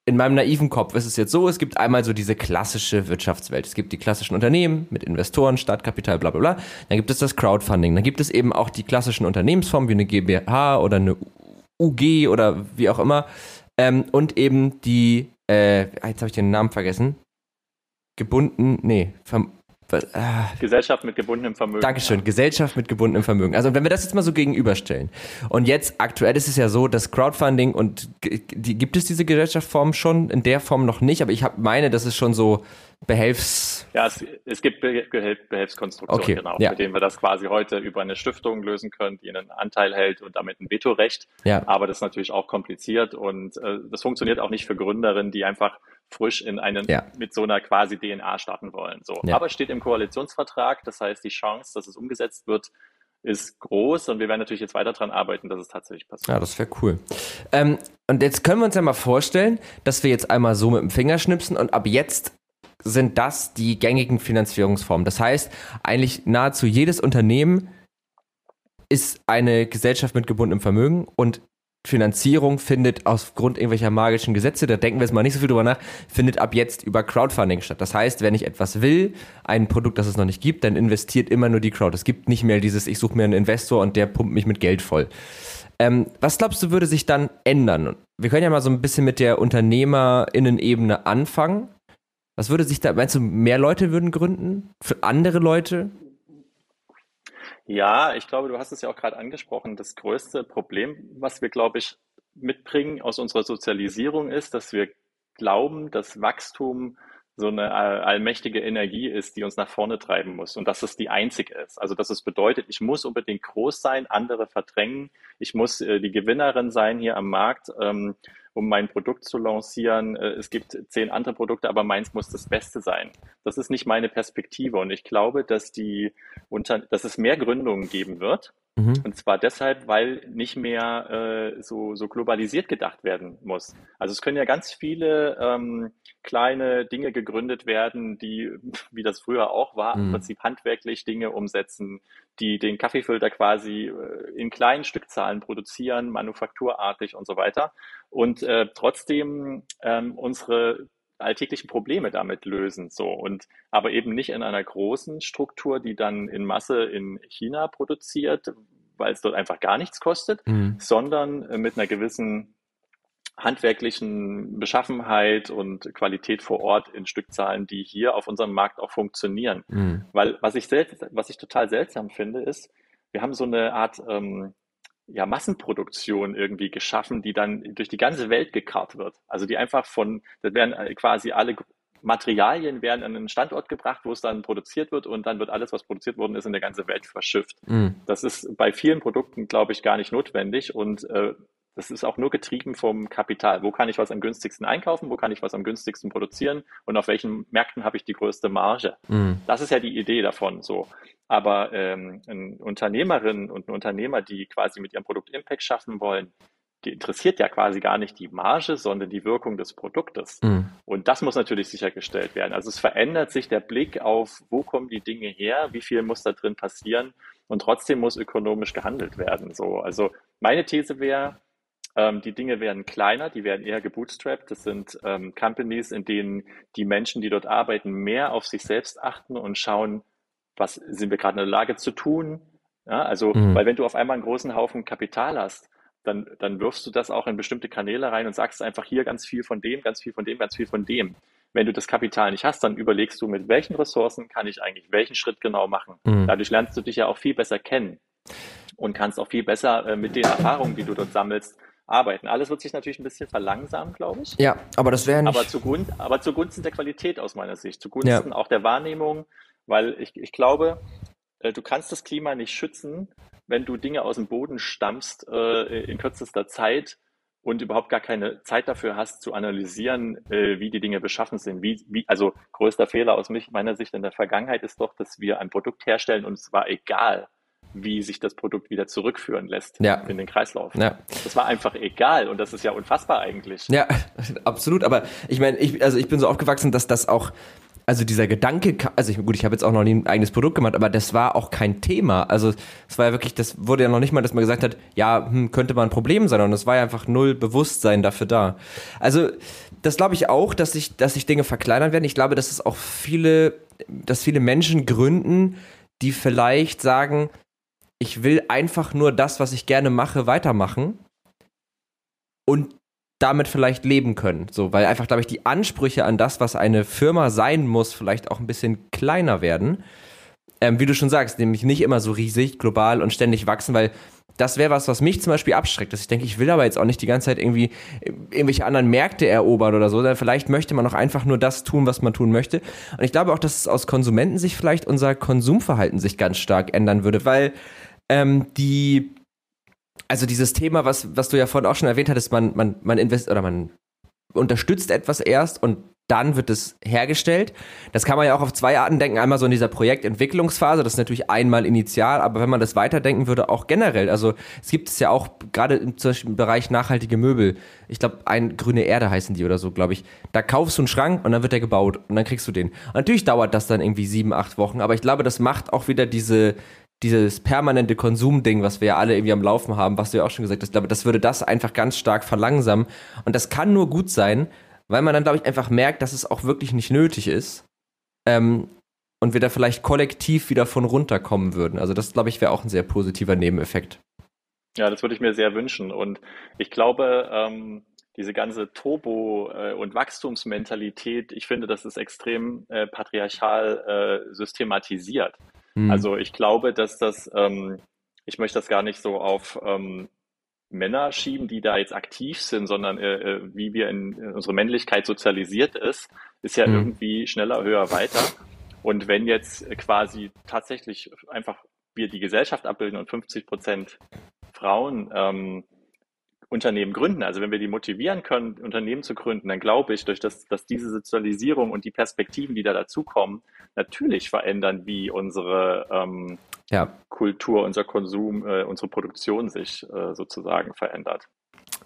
in meinem naiven Kopf ist es jetzt so, es gibt einmal so diese klassische Wirtschaftswelt. Es gibt die klassischen Unternehmen mit Investoren, Startkapital, bla bla bla. Dann gibt es das Crowdfunding. Dann gibt es eben auch die klassischen Unternehmensformen wie eine GmbH oder eine UG oder wie auch immer. Ähm, und eben die, äh, jetzt habe ich den Namen vergessen. Gebunden, nee, Ah. Gesellschaft mit gebundenem Vermögen. Dankeschön, ja. Gesellschaft mit gebundenem Vermögen. Also wenn wir das jetzt mal so gegenüberstellen. Und jetzt aktuell ist es ja so, dass Crowdfunding und die, gibt es diese Gesellschaftsform schon in der Form noch nicht, aber ich hab, meine, das ist schon so Behelfs. Ja, es, es gibt Behelf, Behelfskonstruktionen, okay, genau, ja. mit denen wir das quasi heute über eine Stiftung lösen können, die einen Anteil hält und damit ein Vetorecht. Ja. Aber das ist natürlich auch kompliziert und äh, das funktioniert auch nicht für Gründerinnen, die einfach frisch in einen ja. mit so einer quasi DNA starten wollen. So. Ja. Aber steht im Koalitionsvertrag, das heißt, die Chance, dass es umgesetzt wird, ist groß und wir werden natürlich jetzt weiter daran arbeiten, dass es tatsächlich passiert. Ja, das wäre cool. Ähm, und jetzt können wir uns ja mal vorstellen, dass wir jetzt einmal so mit dem Finger schnipsen und ab jetzt sind das die gängigen Finanzierungsformen. Das heißt, eigentlich nahezu jedes Unternehmen ist eine Gesellschaft mit gebundenem Vermögen und Finanzierung findet aufgrund irgendwelcher magischen Gesetze, da denken wir jetzt mal nicht so viel drüber nach, findet ab jetzt über Crowdfunding statt. Das heißt, wenn ich etwas will, ein Produkt, das es noch nicht gibt, dann investiert immer nur die Crowd. Es gibt nicht mehr dieses, ich suche mir einen Investor und der pumpt mich mit Geld voll. Ähm, was glaubst du, würde sich dann ändern? Wir können ja mal so ein bisschen mit der UnternehmerInnen-Ebene anfangen. Was würde sich da, meinst du, mehr Leute würden gründen? Für andere Leute? Ja, ich glaube, du hast es ja auch gerade angesprochen. Das größte Problem, was wir, glaube ich, mitbringen aus unserer Sozialisierung ist, dass wir glauben, dass Wachstum so eine allmächtige Energie ist, die uns nach vorne treiben muss und dass es die einzige ist. Also dass es bedeutet, ich muss unbedingt groß sein, andere verdrängen, ich muss äh, die Gewinnerin sein hier am Markt. Um mein Produkt zu lancieren. Äh, es gibt zehn andere Produkte, aber meins muss das Beste sein. Das ist nicht meine Perspektive und ich glaube, dass die unter, dass es mehr Gründungen geben wird. Mhm. Und zwar deshalb, weil nicht mehr äh, so, so globalisiert gedacht werden muss. Also es können ja ganz viele ähm, kleine Dinge gegründet werden, die, wie das früher auch war, mhm. im Prinzip handwerklich Dinge umsetzen, die den Kaffeefilter quasi äh, in kleinen Stückzahlen produzieren, manufakturartig und so weiter. Und äh, trotzdem ähm, unsere alltäglichen Probleme damit lösen, so und aber eben nicht in einer großen Struktur, die dann in Masse in China produziert, weil es dort einfach gar nichts kostet, mhm. sondern äh, mit einer gewissen handwerklichen Beschaffenheit und Qualität vor Ort in Stückzahlen, die hier auf unserem Markt auch funktionieren. Mhm. Weil was ich, was ich total seltsam finde, ist, wir haben so eine Art ähm, ja, Massenproduktion irgendwie geschaffen, die dann durch die ganze Welt gekarrt wird. Also die einfach von, da werden quasi alle Materialien werden an einen Standort gebracht, wo es dann produziert wird und dann wird alles, was produziert worden ist, in der ganzen Welt verschifft. Mhm. Das ist bei vielen Produkten, glaube ich, gar nicht notwendig und äh, Das ist auch nur getrieben vom Kapital. Wo kann ich was am günstigsten einkaufen? Wo kann ich was am günstigsten produzieren? Und auf welchen Märkten habe ich die größte Marge? Mhm. Das ist ja die Idee davon. So. Aber ähm, eine Unternehmerin und ein Unternehmer, die quasi mit ihrem Produkt Impact schaffen wollen, die interessiert ja quasi gar nicht die Marge, sondern die Wirkung des Produktes. Mhm. Und das muss natürlich sichergestellt werden. Also es verändert sich der Blick auf, wo kommen die Dinge her, wie viel muss da drin passieren und trotzdem muss ökonomisch gehandelt werden. So, also meine These wäre, ähm, die Dinge werden kleiner, die werden eher gebootstrapped. Das sind ähm, Companies, in denen die Menschen, die dort arbeiten, mehr auf sich selbst achten und schauen, was sind wir gerade in der Lage zu tun. Ja, also, mhm. weil wenn du auf einmal einen großen Haufen Kapital hast, dann, dann wirfst du das auch in bestimmte Kanäle rein und sagst einfach hier ganz viel von dem, ganz viel von dem, ganz viel von dem. Wenn du das Kapital nicht hast, dann überlegst du, mit welchen Ressourcen kann ich eigentlich welchen Schritt genau machen. Mhm. Dadurch lernst du dich ja auch viel besser kennen und kannst auch viel besser äh, mit den Erfahrungen, die du dort sammelst, arbeiten. Alles wird sich natürlich ein bisschen verlangsamen, glaube ich. Ja, aber das wäre nicht. Aber, zugun aber zugunsten der Qualität aus meiner Sicht, zugunsten ja. auch der Wahrnehmung, weil ich, ich glaube, äh, du kannst das Klima nicht schützen, wenn du Dinge aus dem Boden stammst äh, in kürzester Zeit und überhaupt gar keine Zeit dafür hast zu analysieren, äh, wie die Dinge beschaffen sind. Wie, wie, also größter Fehler aus mich, meiner Sicht in der Vergangenheit ist doch, dass wir ein Produkt herstellen und es war egal, wie sich das Produkt wieder zurückführen lässt ja. in den Kreislauf. Ja. Das war einfach egal und das ist ja unfassbar eigentlich. Ja, absolut. Aber ich meine, ich, also ich bin so aufgewachsen, dass das auch also dieser Gedanke, also ich, gut, ich habe jetzt auch noch nie ein eigenes Produkt gemacht, aber das war auch kein Thema. Also es war ja wirklich, das wurde ja noch nicht mal, dass man gesagt hat, ja, hm, könnte mal ein Problem sein, und es war ja einfach null Bewusstsein dafür da. Also das glaube ich auch, dass sich, dass sich Dinge verkleinern werden. Ich glaube, dass es auch viele, dass viele Menschen gründen, die vielleicht sagen, ich will einfach nur das, was ich gerne mache, weitermachen. Und damit vielleicht leben können. So, weil einfach, glaube ich, die Ansprüche an das, was eine Firma sein muss, vielleicht auch ein bisschen kleiner werden. Ähm, wie du schon sagst, nämlich nicht immer so riesig, global und ständig wachsen, weil das wäre was, was mich zum Beispiel abschreckt, dass ich denke, ich will aber jetzt auch nicht die ganze Zeit irgendwie irgendwelche anderen Märkte erobern oder so, sondern vielleicht möchte man auch einfach nur das tun, was man tun möchte. Und ich glaube auch, dass es aus Konsumentensicht vielleicht unser Konsumverhalten sich ganz stark ändern würde, weil ähm, die also dieses Thema, was, was du ja vorhin auch schon erwähnt hattest, man, man, man invest oder man unterstützt etwas erst und dann wird es hergestellt. Das kann man ja auch auf zwei Arten denken. Einmal so in dieser Projektentwicklungsphase, das ist natürlich einmal initial, aber wenn man das weiterdenken würde, auch generell. Also es gibt es ja auch gerade im, im Bereich nachhaltige Möbel. Ich glaube, ein grüne Erde heißen die oder so, glaube ich. Da kaufst du einen Schrank und dann wird der gebaut und dann kriegst du den. Und natürlich dauert das dann irgendwie sieben, acht Wochen, aber ich glaube, das macht auch wieder diese, dieses permanente Konsumding, was wir ja alle irgendwie am Laufen haben, was du ja auch schon gesagt hast, glaube, das würde das einfach ganz stark verlangsamen. Und das kann nur gut sein, weil man dann, glaube ich, einfach merkt, dass es auch wirklich nicht nötig ist. Ähm, und wir da vielleicht kollektiv wieder von runterkommen würden. Also das, glaube ich, wäre auch ein sehr positiver Nebeneffekt. Ja, das würde ich mir sehr wünschen. Und ich glaube, ähm, diese ganze Turbo- äh, und Wachstumsmentalität, ich finde, das ist extrem äh, patriarchal äh, systematisiert. Mhm. Also ich glaube, dass das, ähm, ich möchte das gar nicht so auf ähm, Männer schieben, die da jetzt aktiv sind, sondern äh, äh wie wir in, in unsere Männlichkeit sozialisiert ist, ist ja mhm. irgendwie schneller, höher, weiter. Und wenn jetzt quasi tatsächlich einfach wir die Gesellschaft abbilden und 50 Prozent Frauen ähm, Unternehmen gründen, also wenn wir die motivieren können, Unternehmen zu gründen, dann glaube ich, durch das, dass diese Sozialisierung und die Perspektiven, die da dazukommen, natürlich verändern, wie unsere ähm, ja. Kultur, unser Konsum, äh, unsere Produktion sich äh, sozusagen verändert.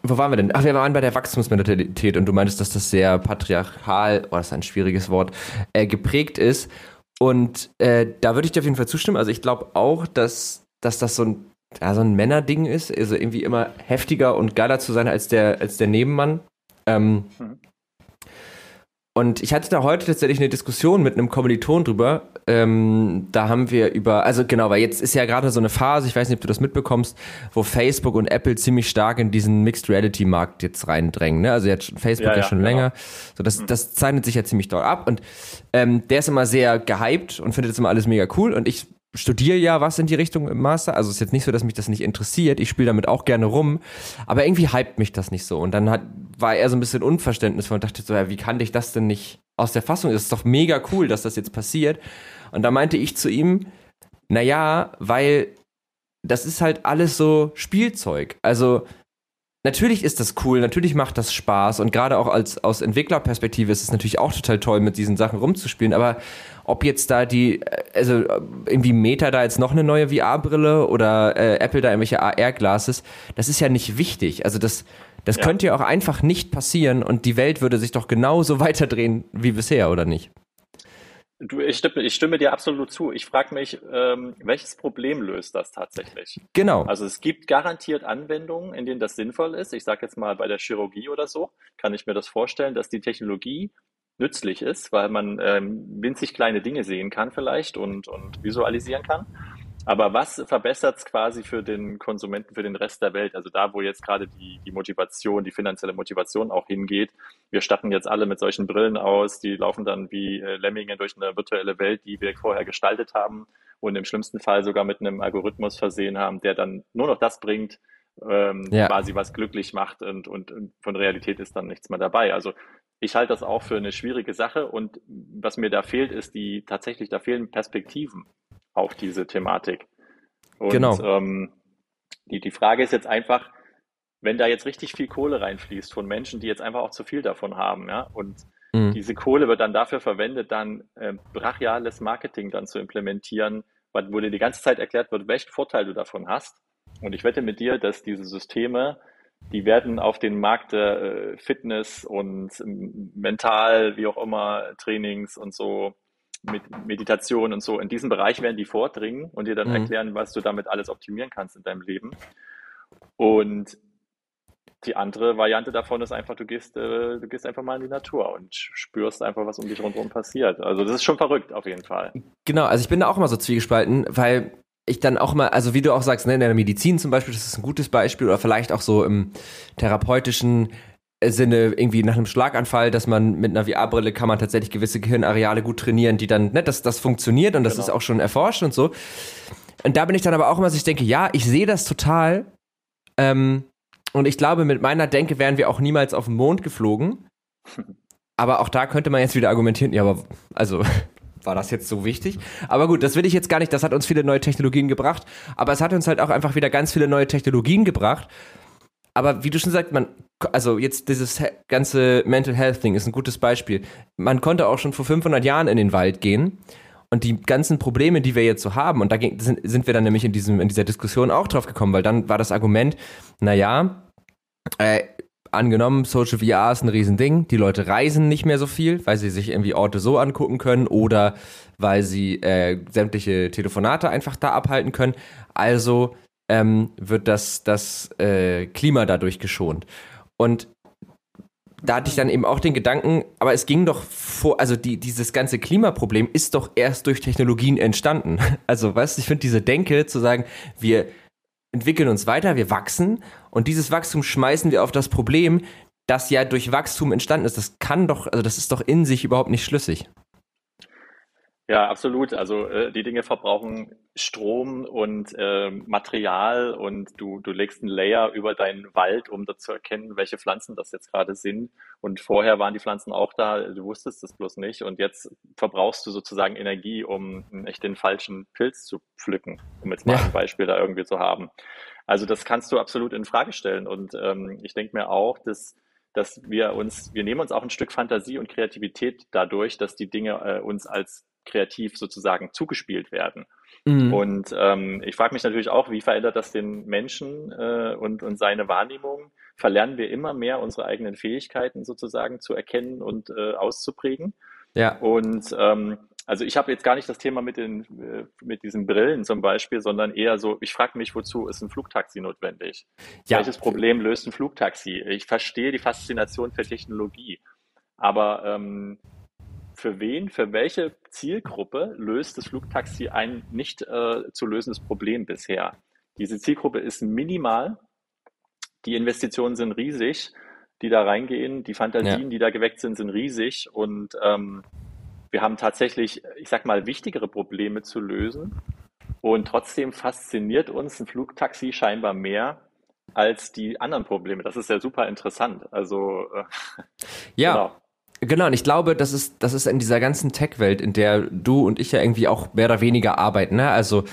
Wo waren wir denn? Ach, wir waren bei der Wachstumsmentalität und du meintest, dass das sehr patriarchal, oh, das ist ein schwieriges Wort, äh, geprägt ist. Und äh, da würde ich dir auf jeden Fall zustimmen. Also ich glaube auch, dass, dass das so ein ja, so ein Männerding ist, also irgendwie immer heftiger und geiler zu sein als der, als der Nebenmann. Ähm, mhm. Und ich hatte da heute tatsächlich eine Diskussion mit einem Kommiliton drüber. Ähm, da haben wir über, also genau, weil jetzt ist ja gerade so eine Phase, ich weiß nicht, ob du das mitbekommst, wo Facebook und Apple ziemlich stark in diesen Mixed Reality Markt jetzt reindrängen. Ne? Also jetzt Facebook ja, ja, ja schon genau. länger. So, das, mhm. das zeichnet sich ja ziemlich doll ab. Und ähm, der ist immer sehr gehypt und findet das immer alles mega cool. Und ich studiere ja was in die Richtung im Master. Also ist jetzt nicht so, dass mich das nicht interessiert. Ich spiele damit auch gerne rum. Aber irgendwie hypt mich das nicht so. Und dann hat, war er so ein bisschen unverständnisvoll und dachte so, ja, wie kann dich das denn nicht aus der Fassung? Es ist doch mega cool, dass das jetzt passiert. Und da meinte ich zu ihm, na ja, weil das ist halt alles so Spielzeug. Also natürlich ist das cool, natürlich macht das Spaß und gerade auch als aus Entwicklerperspektive ist es natürlich auch total toll, mit diesen Sachen rumzuspielen. Aber ob jetzt da die, also irgendwie Meta da jetzt noch eine neue VR-Brille oder äh, Apple da irgendwelche AR-Glasses, das ist ja nicht wichtig. Also das, das ja. könnte ja auch einfach nicht passieren und die Welt würde sich doch genauso weiterdrehen wie bisher, oder nicht? Du, ich, stimme, ich stimme dir absolut zu. Ich frage mich, ähm, welches Problem löst das tatsächlich? Genau. Also es gibt garantiert Anwendungen, in denen das sinnvoll ist. Ich sage jetzt mal bei der Chirurgie oder so, kann ich mir das vorstellen, dass die Technologie nützlich ist, weil man ähm, winzig kleine Dinge sehen kann vielleicht und, und visualisieren kann. Aber was verbessert es quasi für den Konsumenten, für den Rest der Welt? Also da, wo jetzt gerade die, die Motivation, die finanzielle Motivation auch hingeht. Wir statten jetzt alle mit solchen Brillen aus, die laufen dann wie äh, Lemminge durch eine virtuelle Welt, die wir vorher gestaltet haben und im schlimmsten Fall sogar mit einem Algorithmus versehen haben, der dann nur noch das bringt, ähm, ja. quasi was glücklich macht und, und, und von Realität ist dann nichts mehr dabei. Also ich halte das auch für eine schwierige Sache und was mir da fehlt, ist die tatsächlich, da fehlen Perspektiven auf diese Thematik. Und genau. ähm, die, die Frage ist jetzt einfach, wenn da jetzt richtig viel Kohle reinfließt von Menschen, die jetzt einfach auch zu viel davon haben, ja, und mhm. diese Kohle wird dann dafür verwendet, dann äh, brachiales Marketing dann zu implementieren, wo dir die ganze Zeit erklärt wird, welchen Vorteil du davon hast. Und ich wette mit dir, dass diese Systeme, die werden auf den Markt der äh, Fitness und mental, wie auch immer, Trainings und so mit Meditation und so, in diesem Bereich werden die vordringen und dir dann mhm. erklären, was du damit alles optimieren kannst in deinem Leben. Und die andere Variante davon ist einfach, du gehst, äh, du gehst einfach mal in die Natur und spürst einfach, was um dich rundherum passiert. Also das ist schon verrückt auf jeden Fall. Genau, also ich bin da auch immer so zwiegespalten, weil ich dann auch mal, also wie du auch sagst, ne, in der Medizin zum Beispiel, das ist ein gutes Beispiel, oder vielleicht auch so im therapeutischen, Sinne irgendwie nach einem Schlaganfall, dass man mit einer VR-Brille kann man tatsächlich gewisse Gehirnareale gut trainieren, die dann, ne, dass das funktioniert und das genau. ist auch schon erforscht und so. Und da bin ich dann aber auch immer, dass ich denke, ja, ich sehe das total. Ähm, und ich glaube, mit meiner Denke wären wir auch niemals auf den Mond geflogen. Aber auch da könnte man jetzt wieder argumentieren, ja, aber also war das jetzt so wichtig? Aber gut, das will ich jetzt gar nicht, das hat uns viele neue Technologien gebracht, aber es hat uns halt auch einfach wieder ganz viele neue Technologien gebracht. Aber wie du schon sagst, man also jetzt dieses ganze Mental Health Ding ist ein gutes Beispiel. Man konnte auch schon vor 500 Jahren in den Wald gehen und die ganzen Probleme, die wir jetzt so haben, und da sind, sind wir dann nämlich in, diesem, in dieser Diskussion auch drauf gekommen, weil dann war das Argument, naja, äh, angenommen, Social VR ist ein Riesending, die Leute reisen nicht mehr so viel, weil sie sich irgendwie Orte so angucken können oder weil sie äh, sämtliche Telefonate einfach da abhalten können. Also ähm, wird das, das äh, Klima dadurch geschont. Und da hatte ich dann eben auch den Gedanken, aber es ging doch vor, also die, dieses ganze Klimaproblem ist doch erst durch Technologien entstanden. Also, weißt du, ich finde diese Denke zu sagen, wir entwickeln uns weiter, wir wachsen und dieses Wachstum schmeißen wir auf das Problem, das ja durch Wachstum entstanden ist. Das kann doch, also das ist doch in sich überhaupt nicht schlüssig. Ja, absolut. Also äh, die Dinge verbrauchen Strom und äh, Material und du, du legst einen Layer über deinen Wald, um da zu erkennen, welche Pflanzen das jetzt gerade sind. Und vorher waren die Pflanzen auch da, du wusstest es bloß nicht. Und jetzt verbrauchst du sozusagen Energie, um echt den falschen Pilz zu pflücken, um jetzt mal ja. ein Beispiel da irgendwie zu haben. Also das kannst du absolut in Frage stellen. Und ähm, ich denke mir auch, dass dass wir uns, wir nehmen uns auch ein Stück Fantasie und Kreativität dadurch, dass die Dinge äh, uns als kreativ sozusagen zugespielt werden. Mhm. Und ähm, ich frage mich natürlich auch, wie verändert das den Menschen äh, und, und seine Wahrnehmung? Verlernen wir immer mehr unsere eigenen Fähigkeiten sozusagen zu erkennen und äh, auszuprägen? Ja. Und ähm, also ich habe jetzt gar nicht das Thema mit den äh, mit diesen Brillen zum Beispiel, sondern eher so, ich frage mich, wozu ist ein Flugtaxi notwendig? Ja. Welches Problem löst ein Flugtaxi? Ich verstehe die Faszination für Technologie, aber ähm, für wen, für welche Zielgruppe löst das Flugtaxi ein nicht äh, zu lösendes Problem bisher? Diese Zielgruppe ist minimal, die Investitionen sind riesig, die da reingehen, die Fantasien, ja. die da geweckt sind, sind riesig und ähm, wir haben tatsächlich, ich sag mal, wichtigere Probleme zu lösen und trotzdem fasziniert uns ein Flugtaxi scheinbar mehr als die anderen Probleme. Das ist ja super interessant. Also äh, ja. Genau. Genau, und ich glaube, das ist, das ist in dieser ganzen Tech-Welt, in der du und ich ja irgendwie auch mehr oder weniger arbeiten, ne? Also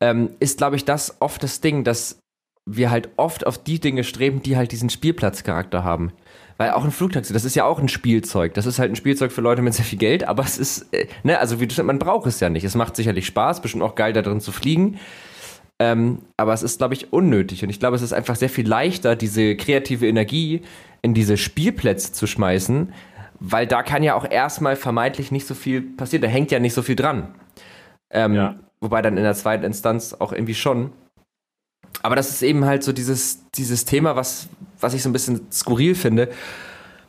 ähm, ist, glaube ich, das oft das Ding, dass wir halt oft auf die Dinge streben, die halt diesen Spielplatzcharakter haben. Weil auch ein Flugtaxi, das ist ja auch ein Spielzeug. Das ist halt ein Spielzeug für Leute mit sehr viel Geld, aber es ist, äh, ne, also wie, man braucht es ja nicht. Es macht sicherlich Spaß, bestimmt auch geil da drin zu fliegen. Ähm, aber es ist, glaube ich, unnötig. Und ich glaube, es ist einfach sehr viel leichter, diese kreative Energie in diese Spielplätze zu schmeißen, weil da kann ja auch erstmal vermeintlich nicht so viel passieren. Da hängt ja nicht so viel dran. Ähm, ja. Wobei dann in der zweiten Instanz auch irgendwie schon. Aber das ist eben halt so dieses, dieses Thema, was, was ich so ein bisschen skurril finde.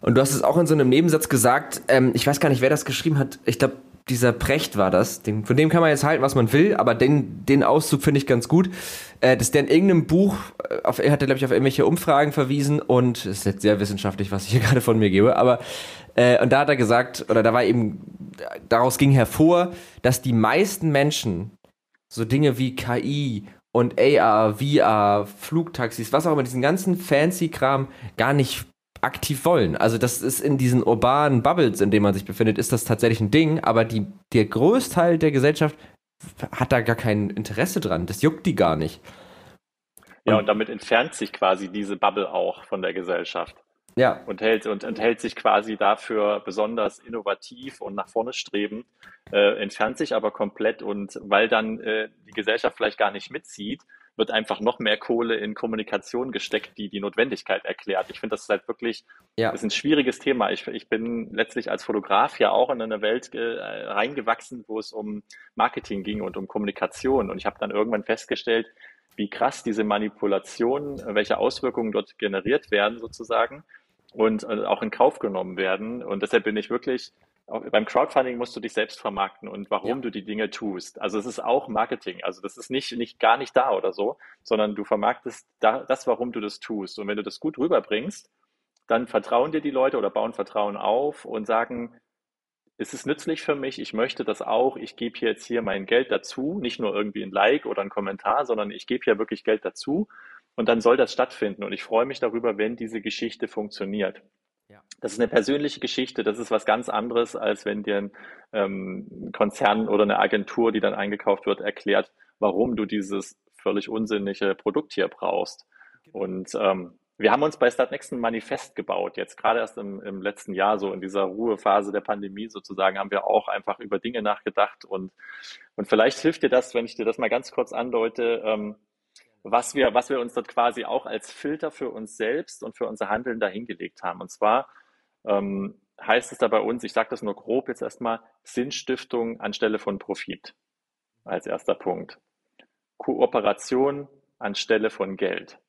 Und du hast es auch in so einem Nebensatz gesagt, ähm, ich weiß gar nicht, wer das geschrieben hat. Ich glaube, dieser Precht war das. Den, von dem kann man jetzt halten, was man will, aber den, den Auszug finde ich ganz gut. Äh, dass der in irgendeinem Buch, äh, auf, er hat, glaube ich, auf irgendwelche Umfragen verwiesen und es ist jetzt sehr wissenschaftlich, was ich hier gerade von mir gebe, aber äh, und da hat er gesagt, oder da war eben, daraus ging hervor, dass die meisten Menschen so Dinge wie KI und AR, VR, Flugtaxis, was auch immer, diesen ganzen fancy Kram gar nicht aktiv wollen. Also das ist in diesen urbanen Bubbles, in denen man sich befindet, ist das tatsächlich ein Ding, aber die, der Großteil der Gesellschaft hat da gar kein Interesse dran. Das juckt die gar nicht. Ja, und damit entfernt sich quasi diese Bubble auch von der Gesellschaft. Ja. Und hält, und enthält sich quasi dafür besonders innovativ und nach vorne streben, äh, entfernt sich aber komplett und weil dann äh, die Gesellschaft vielleicht gar nicht mitzieht, wird einfach noch mehr Kohle in Kommunikation gesteckt, die die Notwendigkeit erklärt. Ich finde, das ist halt wirklich ja. ist ein schwieriges Thema. Ich, ich bin letztlich als Fotograf ja auch in eine Welt äh, reingewachsen, wo es um Marketing ging und um Kommunikation. Und ich habe dann irgendwann festgestellt, wie krass diese Manipulationen, welche Auswirkungen dort generiert werden sozusagen und äh, auch in Kauf genommen werden. Und deshalb bin ich wirklich beim Crowdfunding musst du dich selbst vermarkten und warum ja. du die Dinge tust. Also es ist auch Marketing. Also das ist nicht, nicht gar nicht da oder so, sondern du vermarktest da, das, warum du das tust. Und wenn du das gut rüberbringst, dann vertrauen dir die Leute oder bauen Vertrauen auf und sagen, es ist nützlich für mich, ich möchte das auch, ich gebe jetzt hier mein Geld dazu, nicht nur irgendwie ein Like oder ein Kommentar, sondern ich gebe hier wirklich Geld dazu und dann soll das stattfinden. Und ich freue mich darüber, wenn diese Geschichte funktioniert. Das ist eine persönliche Geschichte, das ist was ganz anderes, als wenn dir ein ähm, Konzern oder eine Agentur, die dann eingekauft wird, erklärt, warum du dieses völlig unsinnige Produkt hier brauchst. Genau. Und ähm, wir haben uns bei Startnext ein Manifest gebaut. Jetzt gerade erst im, im letzten Jahr, so in dieser Ruhephase der Pandemie sozusagen, haben wir auch einfach über Dinge nachgedacht. Und, und vielleicht hilft dir das, wenn ich dir das mal ganz kurz andeute, ähm, was wir, was wir uns dort quasi auch als Filter für uns selbst und für unser Handeln dahingelegt haben. Und zwar ähm, heißt es da bei uns, ich sage das nur grob jetzt erstmal, Sinnstiftung anstelle von Profit als erster Punkt. Kooperation anstelle von Geld.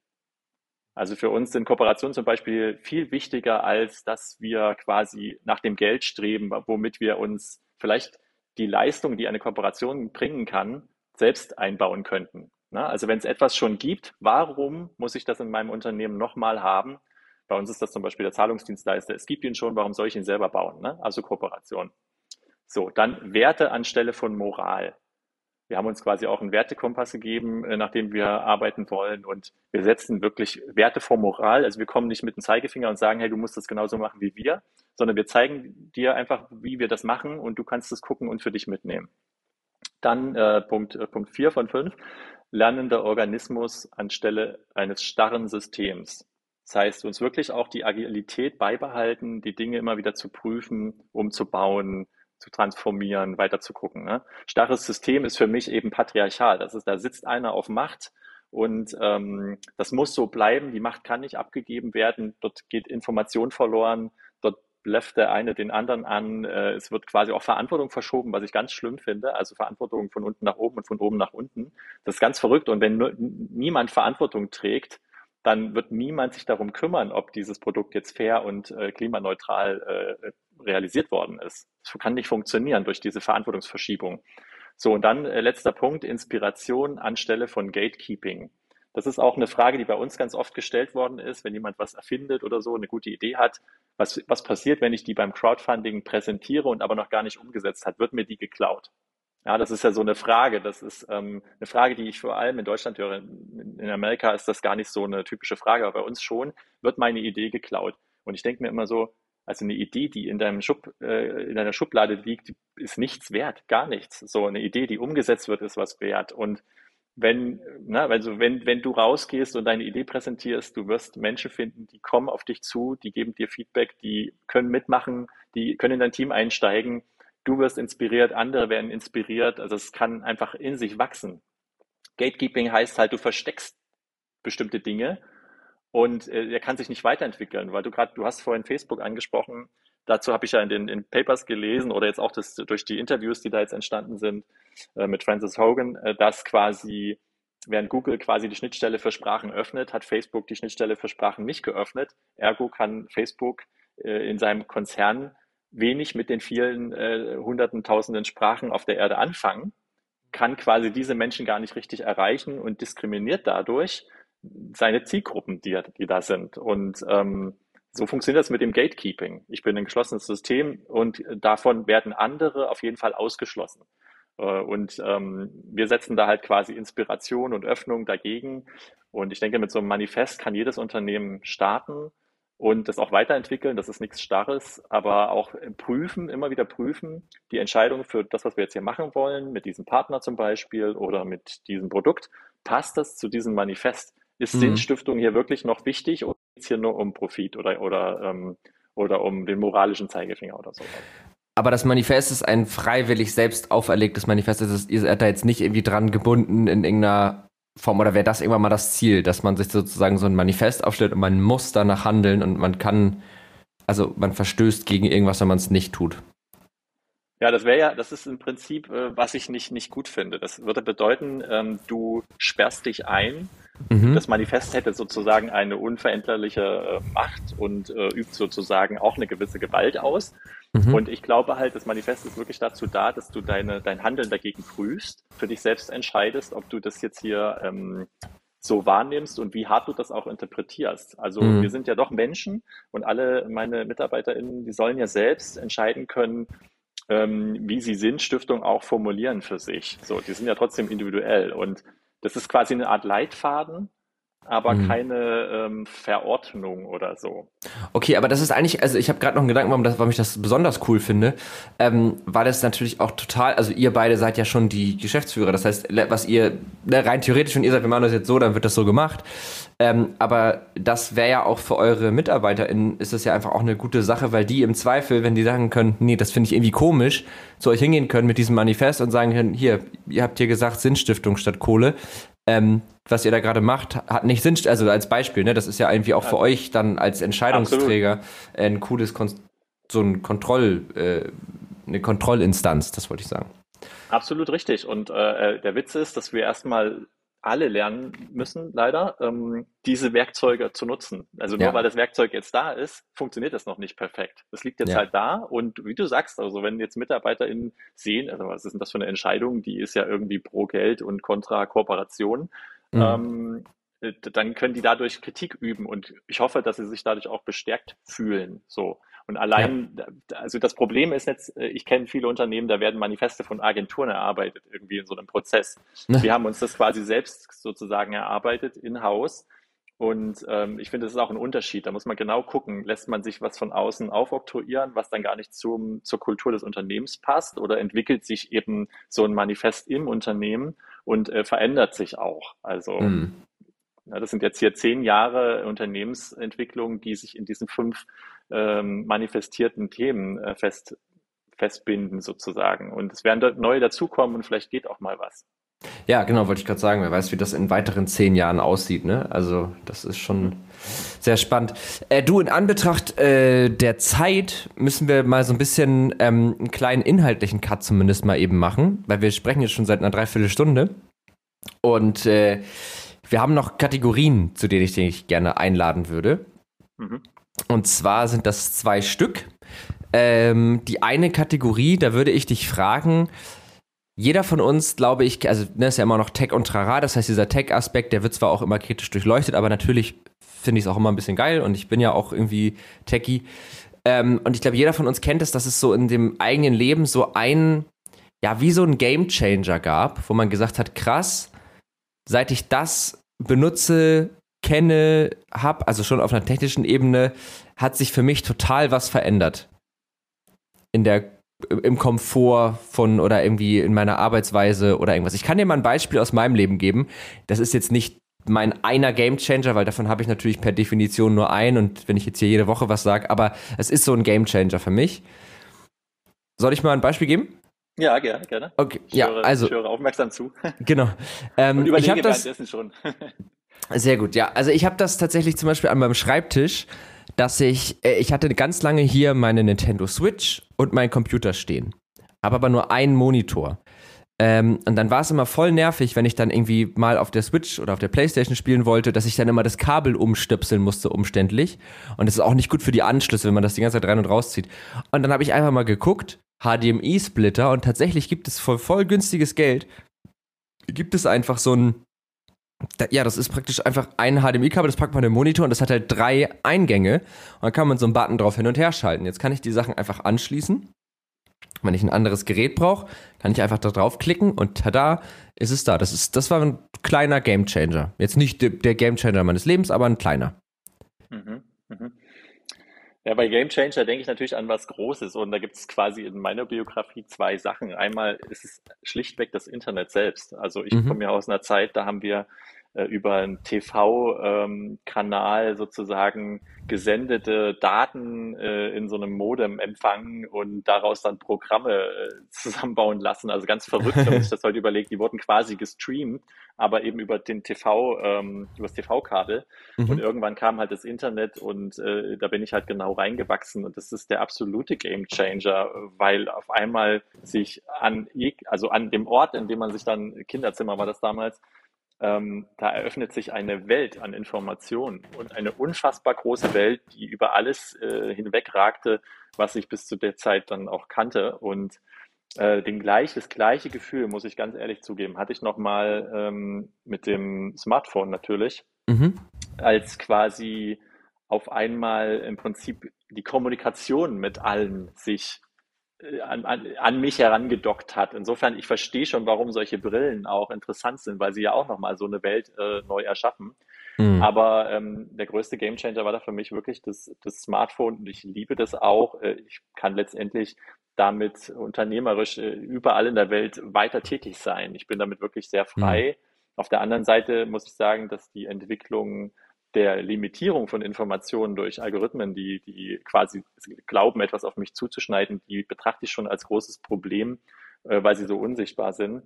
Also für uns sind Kooperationen zum Beispiel viel wichtiger, als dass wir quasi nach dem Geld streben, womit wir uns vielleicht die Leistung, die eine Kooperation bringen kann, selbst einbauen könnten. Also wenn es etwas schon gibt, warum muss ich das in meinem Unternehmen nochmal haben, bei uns ist das zum Beispiel der Zahlungsdienstleister. Es gibt ihn schon, warum soll ich ihn selber bauen? Ne? Also Kooperation. So, dann Werte anstelle von Moral. Wir haben uns quasi auch einen Wertekompass gegeben, äh, nach dem wir arbeiten wollen. Und wir setzen wirklich Werte vor Moral. Also wir kommen nicht mit dem Zeigefinger und sagen, hey, du musst das genauso machen wie wir, sondern wir zeigen dir einfach, wie wir das machen und du kannst es gucken und für dich mitnehmen. Dann äh, Punkt, äh, Punkt 4 von 5, lernender Organismus anstelle eines starren Systems. Das heißt, uns wirklich auch die Agilität beibehalten, die Dinge immer wieder zu prüfen, umzubauen, zu transformieren, weiter zu gucken. Ne? Starres System ist für mich eben patriarchal. Das ist, da sitzt einer auf Macht und ähm, das muss so bleiben. Die Macht kann nicht abgegeben werden. Dort geht Information verloren. Dort bläfft der eine den anderen an. Äh, es wird quasi auch Verantwortung verschoben, was ich ganz schlimm finde. Also Verantwortung von unten nach oben und von oben nach unten. Das ist ganz verrückt. Und wenn nur, niemand Verantwortung trägt, dann wird niemand sich darum kümmern, ob dieses Produkt jetzt fair und äh, klimaneutral äh, realisiert worden ist. Das kann nicht funktionieren durch diese Verantwortungsverschiebung. So, und dann äh, letzter Punkt, Inspiration anstelle von Gatekeeping. Das ist auch eine Frage, die bei uns ganz oft gestellt worden ist, wenn jemand was erfindet oder so, eine gute Idee hat. Was, was passiert, wenn ich die beim Crowdfunding präsentiere und aber noch gar nicht umgesetzt hat? Wird mir die geklaut? Ja, das ist ja so eine Frage. Das ist ähm, eine Frage, die ich vor allem in Deutschland höre. In Amerika ist das gar nicht so eine typische Frage, aber bei uns schon wird meine Idee geklaut. Und ich denke mir immer so, also eine Idee, die in deinem Schub, äh, in deiner Schublade liegt, ist nichts wert, gar nichts. So eine Idee, die umgesetzt wird, ist was wert. Und wenn, na, also wenn, wenn du rausgehst und deine Idee präsentierst, du wirst Menschen finden, die kommen auf dich zu, die geben dir Feedback, die können mitmachen, die können in dein Team einsteigen. Du wirst inspiriert, andere werden inspiriert. Also es kann einfach in sich wachsen. Gatekeeping heißt halt, du versteckst bestimmte Dinge und äh, er kann sich nicht weiterentwickeln, weil du gerade, du hast vorhin Facebook angesprochen, dazu habe ich ja in den in Papers gelesen oder jetzt auch das, durch die Interviews, die da jetzt entstanden sind äh, mit Francis Hogan, äh, dass quasi, während Google quasi die Schnittstelle für Sprachen öffnet, hat Facebook die Schnittstelle für Sprachen nicht geöffnet. Ergo kann Facebook äh, in seinem Konzern wenig mit den vielen äh, hunderten, tausenden Sprachen auf der Erde anfangen, kann quasi diese Menschen gar nicht richtig erreichen und diskriminiert dadurch seine Zielgruppen, die, die da sind. Und ähm, so funktioniert das mit dem Gatekeeping. Ich bin ein geschlossenes System und davon werden andere auf jeden Fall ausgeschlossen. Äh, und ähm, wir setzen da halt quasi Inspiration und Öffnung dagegen. Und ich denke, mit so einem Manifest kann jedes Unternehmen starten und das auch weiterentwickeln. Das ist nichts Starres, aber auch prüfen, immer wieder prüfen, die Entscheidung für das, was wir jetzt hier machen wollen, mit diesem Partner zum Beispiel oder mit diesem Produkt. Passt das zu diesem Manifest? Ist mhm. Sinnstiftung hier wirklich noch wichtig oder geht es hier nur um Profit oder, oder, ähm, oder um den moralischen Zeigefinger oder so? Aber das Manifest ist ein freiwillig selbst auferlegtes Manifest. Ist, ihr seid da jetzt nicht irgendwie dran gebunden in irgendeiner Form oder wäre das irgendwann mal das Ziel, dass man sich sozusagen so ein Manifest aufstellt und man muss danach handeln und man kann, also man verstößt gegen irgendwas, wenn man es nicht tut. Ja, das wäre ja, das ist im Prinzip, äh, was ich nicht, nicht gut finde. Das würde bedeuten, ähm, du sperrst dich ein Mhm. Das Manifest hätte sozusagen eine unveränderliche äh, Macht und äh, übt sozusagen auch eine gewisse Gewalt aus. Mhm. Und ich glaube halt, das Manifest ist wirklich dazu da, dass du deine, dein Handeln dagegen prüfst, für dich selbst entscheidest, ob du das jetzt hier ähm, so wahrnimmst und wie hart du das auch interpretierst. Also mhm. wir sind ja doch Menschen und alle meine MitarbeiterInnen, die sollen ja selbst entscheiden können, ähm, wie sie Sinnstiftung auch formulieren für sich. So, die sind ja trotzdem individuell und das ist quasi eine Art Leitfaden, aber mhm. keine ähm, Verordnung oder so. Okay, aber das ist eigentlich, also ich habe gerade noch einen Gedanken, warum, das, warum ich das besonders cool finde, ähm, weil es natürlich auch total, also ihr beide seid ja schon die Geschäftsführer, das heißt, was ihr, ne, rein theoretisch, wenn ihr sagt, wir machen das jetzt so, dann wird das so gemacht, ähm, aber das wäre ja auch für eure MitarbeiterInnen, ist das ja einfach auch eine gute Sache, weil die im Zweifel, wenn die sagen können, nee, das finde ich irgendwie komisch, zu euch hingehen können mit diesem Manifest und sagen können, hier, ihr habt hier gesagt Sinnstiftung statt Kohle, ähm, was ihr da gerade macht, hat nicht Sinn, also als Beispiel, ne, das ist ja irgendwie auch für euch dann als Entscheidungsträger Absolut. ein cooles, Kon so ein Kontroll, äh, eine Kontrollinstanz, das wollte ich sagen. Absolut richtig. Und äh, der Witz ist, dass wir erstmal alle lernen müssen, leider, ähm, diese Werkzeuge zu nutzen. Also nur ja. weil das Werkzeug jetzt da ist, funktioniert das noch nicht perfekt. Das liegt jetzt ja. halt da und wie du sagst, also wenn jetzt MitarbeiterInnen sehen, also was ist denn das für eine Entscheidung, die ist ja irgendwie pro Geld und kontra Kooperation, mhm. ähm, äh, dann können die dadurch Kritik üben und ich hoffe, dass sie sich dadurch auch bestärkt fühlen. So. Und allein, ja. also das Problem ist jetzt, äh, ich kenne viele Unternehmen, da werden Manifeste von Agenturen erarbeitet, irgendwie in so einem Prozess. Ne. Wir haben uns das quasi selbst sozusagen erarbeitet, in-house. Und ähm, ich finde, das ist auch ein Unterschied. Da muss man genau gucken, lässt man sich was von außen aufoktroyieren, was dann gar nicht zum, zur Kultur des Unternehmens passt, oder entwickelt sich eben so ein Manifest im Unternehmen und äh, verändert sich auch. Also mhm. ja, das sind jetzt hier zehn Jahre Unternehmensentwicklung, die sich in diesen fünf ähm, manifestierten Themen äh, fest, festbinden sozusagen. Und es werden dort neue dazukommen und vielleicht geht auch mal was. Ja, genau, wollte ich gerade sagen. Wer weiß, wie das in weiteren zehn Jahren aussieht. Ne? Also das ist schon sehr spannend. Äh, du, in Anbetracht äh, der Zeit müssen wir mal so ein bisschen ähm, einen kleinen inhaltlichen Cut zumindest mal eben machen, weil wir sprechen jetzt schon seit einer Dreiviertelstunde. Und äh, wir haben noch Kategorien, zu denen ich dich gerne einladen würde. Mhm. Und zwar sind das zwei Stück. Ähm, die eine Kategorie, da würde ich dich fragen, jeder von uns, glaube ich, also ne, ist ja immer noch Tech und Trara, das heißt, dieser Tech-Aspekt, der wird zwar auch immer kritisch durchleuchtet, aber natürlich finde ich es auch immer ein bisschen geil und ich bin ja auch irgendwie Techie. Ähm, und ich glaube, jeder von uns kennt es, dass es so in dem eigenen Leben so ein, ja, wie so ein Game Changer gab, wo man gesagt hat, krass, seit ich das benutze, kenne, habe, also schon auf einer technischen Ebene, hat sich für mich total was verändert. In der im Komfort von oder irgendwie in meiner Arbeitsweise oder irgendwas. Ich kann dir mal ein Beispiel aus meinem Leben geben. Das ist jetzt nicht mein einer Gamechanger, weil davon habe ich natürlich per Definition nur einen und wenn ich jetzt hier jede Woche was sage, aber es ist so ein Gamechanger für mich. Soll ich mal ein Beispiel geben? Ja, gerne, gerne. Okay, ich ja, höre, also ich höre aufmerksam zu. Genau. Ähm, und überlege ich habe das schon. sehr gut, ja. Also ich habe das tatsächlich zum Beispiel an meinem Schreibtisch dass ich, äh, ich hatte ganz lange hier meine Nintendo Switch und meinen Computer stehen. Habe aber nur einen Monitor. Ähm, und dann war es immer voll nervig, wenn ich dann irgendwie mal auf der Switch oder auf der Playstation spielen wollte, dass ich dann immer das Kabel umstöpseln musste, umständlich. Und das ist auch nicht gut für die Anschlüsse, wenn man das die ganze Zeit rein und rauszieht. Und dann habe ich einfach mal geguckt, HDMI-Splitter, und tatsächlich gibt es voll, voll günstiges Geld, gibt es einfach so ein da, ja, das ist praktisch einfach ein HDMI-Kabel, das packt man in den Monitor und das hat halt drei Eingänge. Und dann kann man so einen Button drauf hin und her schalten. Jetzt kann ich die Sachen einfach anschließen. Wenn ich ein anderes Gerät brauche, kann ich einfach da draufklicken und tada, ist es da. Das, ist, das war ein kleiner Gamechanger. Jetzt nicht de, der Gamechanger meines Lebens, aber ein kleiner. Mhm, mhm. Ja, bei Gamechanger denke ich natürlich an was Großes und da gibt es quasi in meiner Biografie zwei Sachen. Einmal ist es schlichtweg das Internet selbst. Also ich mhm. komme ja aus einer Zeit, da haben wir über einen TV-Kanal ähm, sozusagen gesendete Daten äh, in so einem Modem empfangen und daraus dann Programme äh, zusammenbauen lassen. Also ganz verrückt, wenn man sich das heute überlegt. Die wurden quasi gestreamt, aber eben über den TV, ähm, über das TV-Kabel. Mhm. Und irgendwann kam halt das Internet und äh, da bin ich halt genau reingewachsen. Und das ist der absolute Game Changer, weil auf einmal sich an, also an dem Ort, in dem man sich dann, Kinderzimmer war das damals, ähm, da eröffnet sich eine Welt an Informationen und eine unfassbar große Welt, die über alles äh, hinwegragte, was ich bis zu der Zeit dann auch kannte. Und äh, den gleich, das gleiche Gefühl, muss ich ganz ehrlich zugeben, hatte ich nochmal ähm, mit dem Smartphone natürlich, mhm. als quasi auf einmal im Prinzip die Kommunikation mit allen sich an, an, an mich herangedockt hat. Insofern, ich verstehe schon, warum solche Brillen auch interessant sind, weil sie ja auch nochmal so eine Welt äh, neu erschaffen. Mhm. Aber ähm, der größte Gamechanger war da für mich wirklich das, das Smartphone und ich liebe das auch. Äh, ich kann letztendlich damit unternehmerisch äh, überall in der Welt weiter tätig sein. Ich bin damit wirklich sehr frei. Mhm. Auf der anderen Seite muss ich sagen, dass die Entwicklung der Limitierung von Informationen durch Algorithmen, die, die quasi glauben, etwas auf mich zuzuschneiden, die betrachte ich schon als großes Problem, äh, weil sie so unsichtbar sind.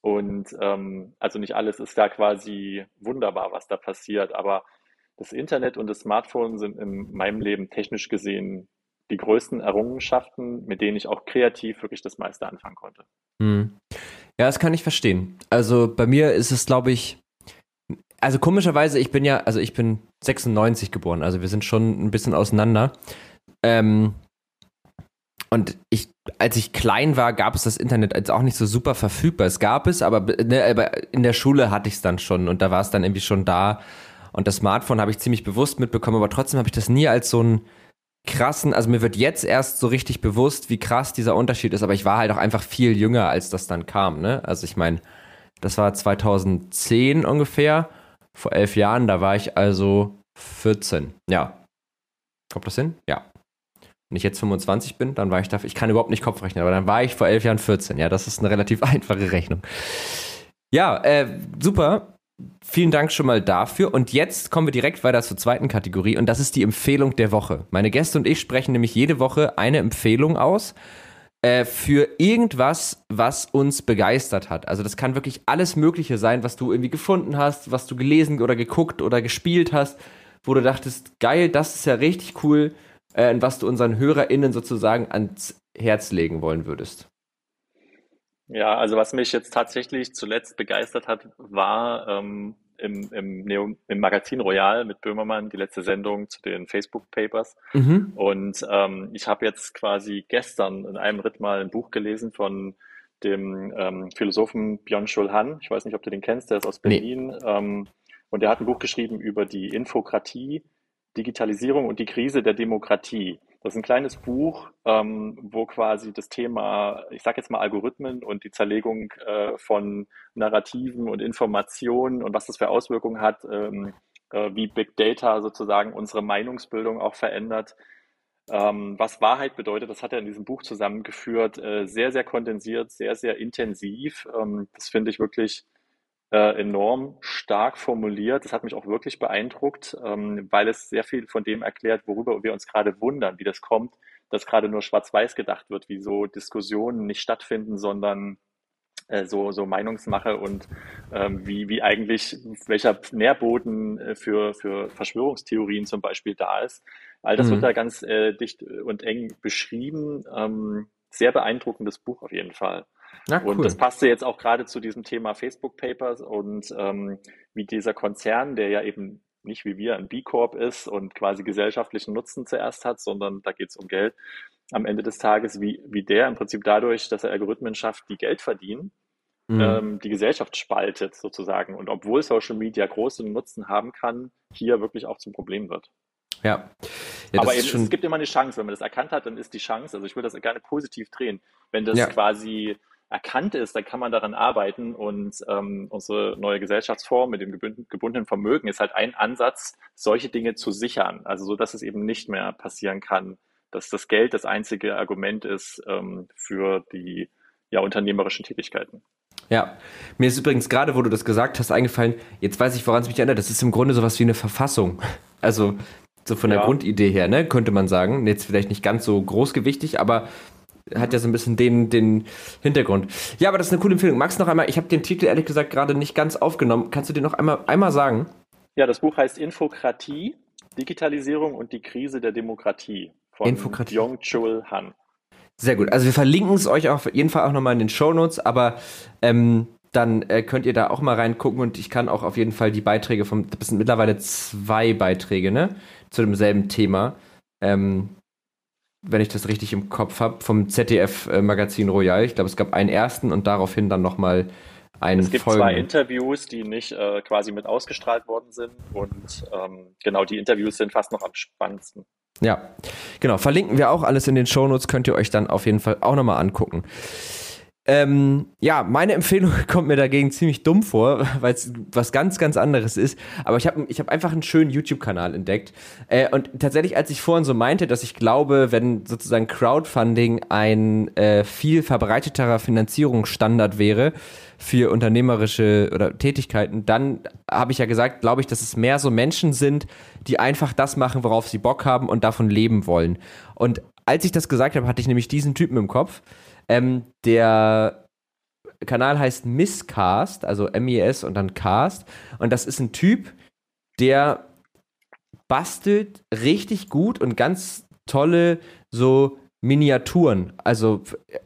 Und ähm, also nicht alles ist da quasi wunderbar, was da passiert, aber das Internet und das Smartphone sind in meinem Leben technisch gesehen die größten Errungenschaften, mit denen ich auch kreativ wirklich das meiste anfangen konnte. Hm. Ja, das kann ich verstehen. Also bei mir ist es, glaube ich, also komischerweise, ich bin ja, also ich bin 96 geboren, also wir sind schon ein bisschen auseinander. Ähm, und ich, als ich klein war, gab es das Internet als auch nicht so super verfügbar. Es gab es, aber, ne, aber in der Schule hatte ich es dann schon und da war es dann irgendwie schon da. Und das Smartphone habe ich ziemlich bewusst mitbekommen, aber trotzdem habe ich das nie als so einen krassen, also mir wird jetzt erst so richtig bewusst, wie krass dieser Unterschied ist, aber ich war halt auch einfach viel jünger, als das dann kam, ne? Also ich meine, das war 2010 ungefähr vor elf Jahren, da war ich also 14. Ja. Kommt das hin? Ja. Wenn ich jetzt 25 bin, dann war ich dafür, ich kann überhaupt nicht Kopf rechnen, aber dann war ich vor elf Jahren 14. Ja, das ist eine relativ einfache Rechnung. Ja, äh, super. Vielen Dank schon mal dafür. Und jetzt kommen wir direkt weiter zur zweiten Kategorie und das ist die Empfehlung der Woche. Meine Gäste und ich sprechen nämlich jede Woche eine Empfehlung aus äh, für irgendwas, was uns begeistert hat. Also das kann wirklich alles Mögliche sein, was du irgendwie gefunden hast, was du gelesen oder geguckt oder gespielt hast, wo du dachtest, geil, das ist ja richtig cool, äh, was du unseren HörerInnen sozusagen ans Herz legen wollen würdest. Ja, also was mich jetzt tatsächlich zuletzt begeistert hat, war ähm, im, im, Neo, im Magazin Royal mit Böhmermann die letzte Sendung zu den Facebook Papers. Mhm. Und ähm, ich habe jetzt quasi gestern in einem Ritt mal ein Buch gelesen von dem ähm, Philosophen Byung-Chul Han. Ich weiß nicht, ob du den kennst, der ist aus Berlin. Nee. Ähm, und der hat ein Buch geschrieben über die Infokratie, Digitalisierung und die Krise der Demokratie. Das ist ein kleines Buch, ähm, wo quasi das Thema, ich sage jetzt mal Algorithmen und die Zerlegung äh, von Narrativen und Informationen und was das für Auswirkungen hat, ähm, äh, wie Big Data sozusagen unsere Meinungsbildung auch verändert, Ähm, was Wahrheit bedeutet, das hat er in diesem Buch zusammengeführt, äh, sehr, sehr kondensiert, sehr, sehr intensiv. Ähm, das finde ich wirklich äh, enorm stark formuliert. Das hat mich auch wirklich beeindruckt, ähm, weil es sehr viel von dem erklärt, worüber wir uns gerade wundern, wie das kommt, dass gerade nur schwarz-weiß gedacht wird, wie so Diskussionen nicht stattfinden, sondern äh, so, so Meinungsmache und ähm, wie, wie eigentlich, welcher Nährboden äh, für, für Verschwörungstheorien zum Beispiel da ist. All das mhm. wird da ganz äh, dicht und eng beschrieben. Ähm, sehr beeindruckendes Buch auf jeden Fall. Na, cool. Und das passte jetzt auch gerade zu diesem Thema Facebook Papers und ähm, wie dieser Konzern, der ja eben nicht wie wir ein B Corp ist und quasi gesellschaftlichen Nutzen zuerst hat, sondern da geht es um Geld am Ende des Tages, wie, wie der im Prinzip dadurch, dass er Algorithmen schafft, die Geld verdienen, mhm. ähm, die Gesellschaft spaltet sozusagen. Und obwohl Social Media großen Nutzen haben kann, hier wirklich auch zum Problem wird. Ja. Ja Aber eben, schon... es gibt immer eine Chance, wenn man das erkannt hat, dann ist die Chance, also ich würde das gerne positiv drehen, wenn das ja. quasi erkannt ist, dann kann man daran arbeiten. Und ähm, unsere neue Gesellschaftsform mit dem gebundenen Vermögen ist halt ein Ansatz, solche Dinge zu sichern, also so, dass es eben nicht mehr passieren kann, dass das Geld das einzige Argument ist ähm, für die ja, unternehmerischen Tätigkeiten. Ja, mir ist übrigens gerade, wo du das gesagt hast, eingefallen, jetzt weiß ich, woran es mich erinnert, das ist im Grunde sowas wie eine Verfassung. Also so von der ja. Grundidee her, ne, könnte man sagen. Jetzt vielleicht nicht ganz so großgewichtig, aber hat ja so ein bisschen den, den Hintergrund. Ja, aber das ist eine coole Empfehlung. Du noch einmal, ich habe den Titel ehrlich gesagt gerade nicht ganz aufgenommen. Kannst du den noch einmal, einmal sagen? Ja, das Buch heißt Infokratie, Digitalisierung und die Krise der Demokratie von Infokratie. Yong-Chul Han. Sehr gut. Also wir verlinken es euch auf jeden Fall auch nochmal in den Show Notes, aber ähm, dann äh, könnt ihr da auch mal reingucken und ich kann auch auf jeden Fall die Beiträge vom, das sind mittlerweile zwei Beiträge, ne? Zu demselben Thema. Ähm, wenn ich das richtig im Kopf habe, vom ZDF-Magazin äh, Royal. Ich glaube, es gab einen ersten und daraufhin dann nochmal einen Es gibt folgenden. zwei Interviews, die nicht äh, quasi mit ausgestrahlt worden sind und ähm, genau, die Interviews sind fast noch am spannendsten. Ja, genau. Verlinken wir auch alles in den Shownotes, könnt ihr euch dann auf jeden Fall auch nochmal angucken. Ähm, ja, meine Empfehlung kommt mir dagegen ziemlich dumm vor, weil es was ganz, ganz anderes ist. Aber ich habe ich hab einfach einen schönen YouTube-Kanal entdeckt. Äh, und tatsächlich, als ich vorhin so meinte, dass ich glaube, wenn sozusagen Crowdfunding ein äh, viel verbreiteterer Finanzierungsstandard wäre für unternehmerische oder Tätigkeiten, dann habe ich ja gesagt, glaube ich, dass es mehr so Menschen sind, die einfach das machen, worauf sie Bock haben und davon leben wollen. Und als ich das gesagt habe, hatte ich nämlich diesen Typen im Kopf ähm, der Kanal heißt Misscast, also M-I-S und dann Cast. Und das ist ein Typ, der bastelt richtig gut und ganz tolle so Miniaturen. Also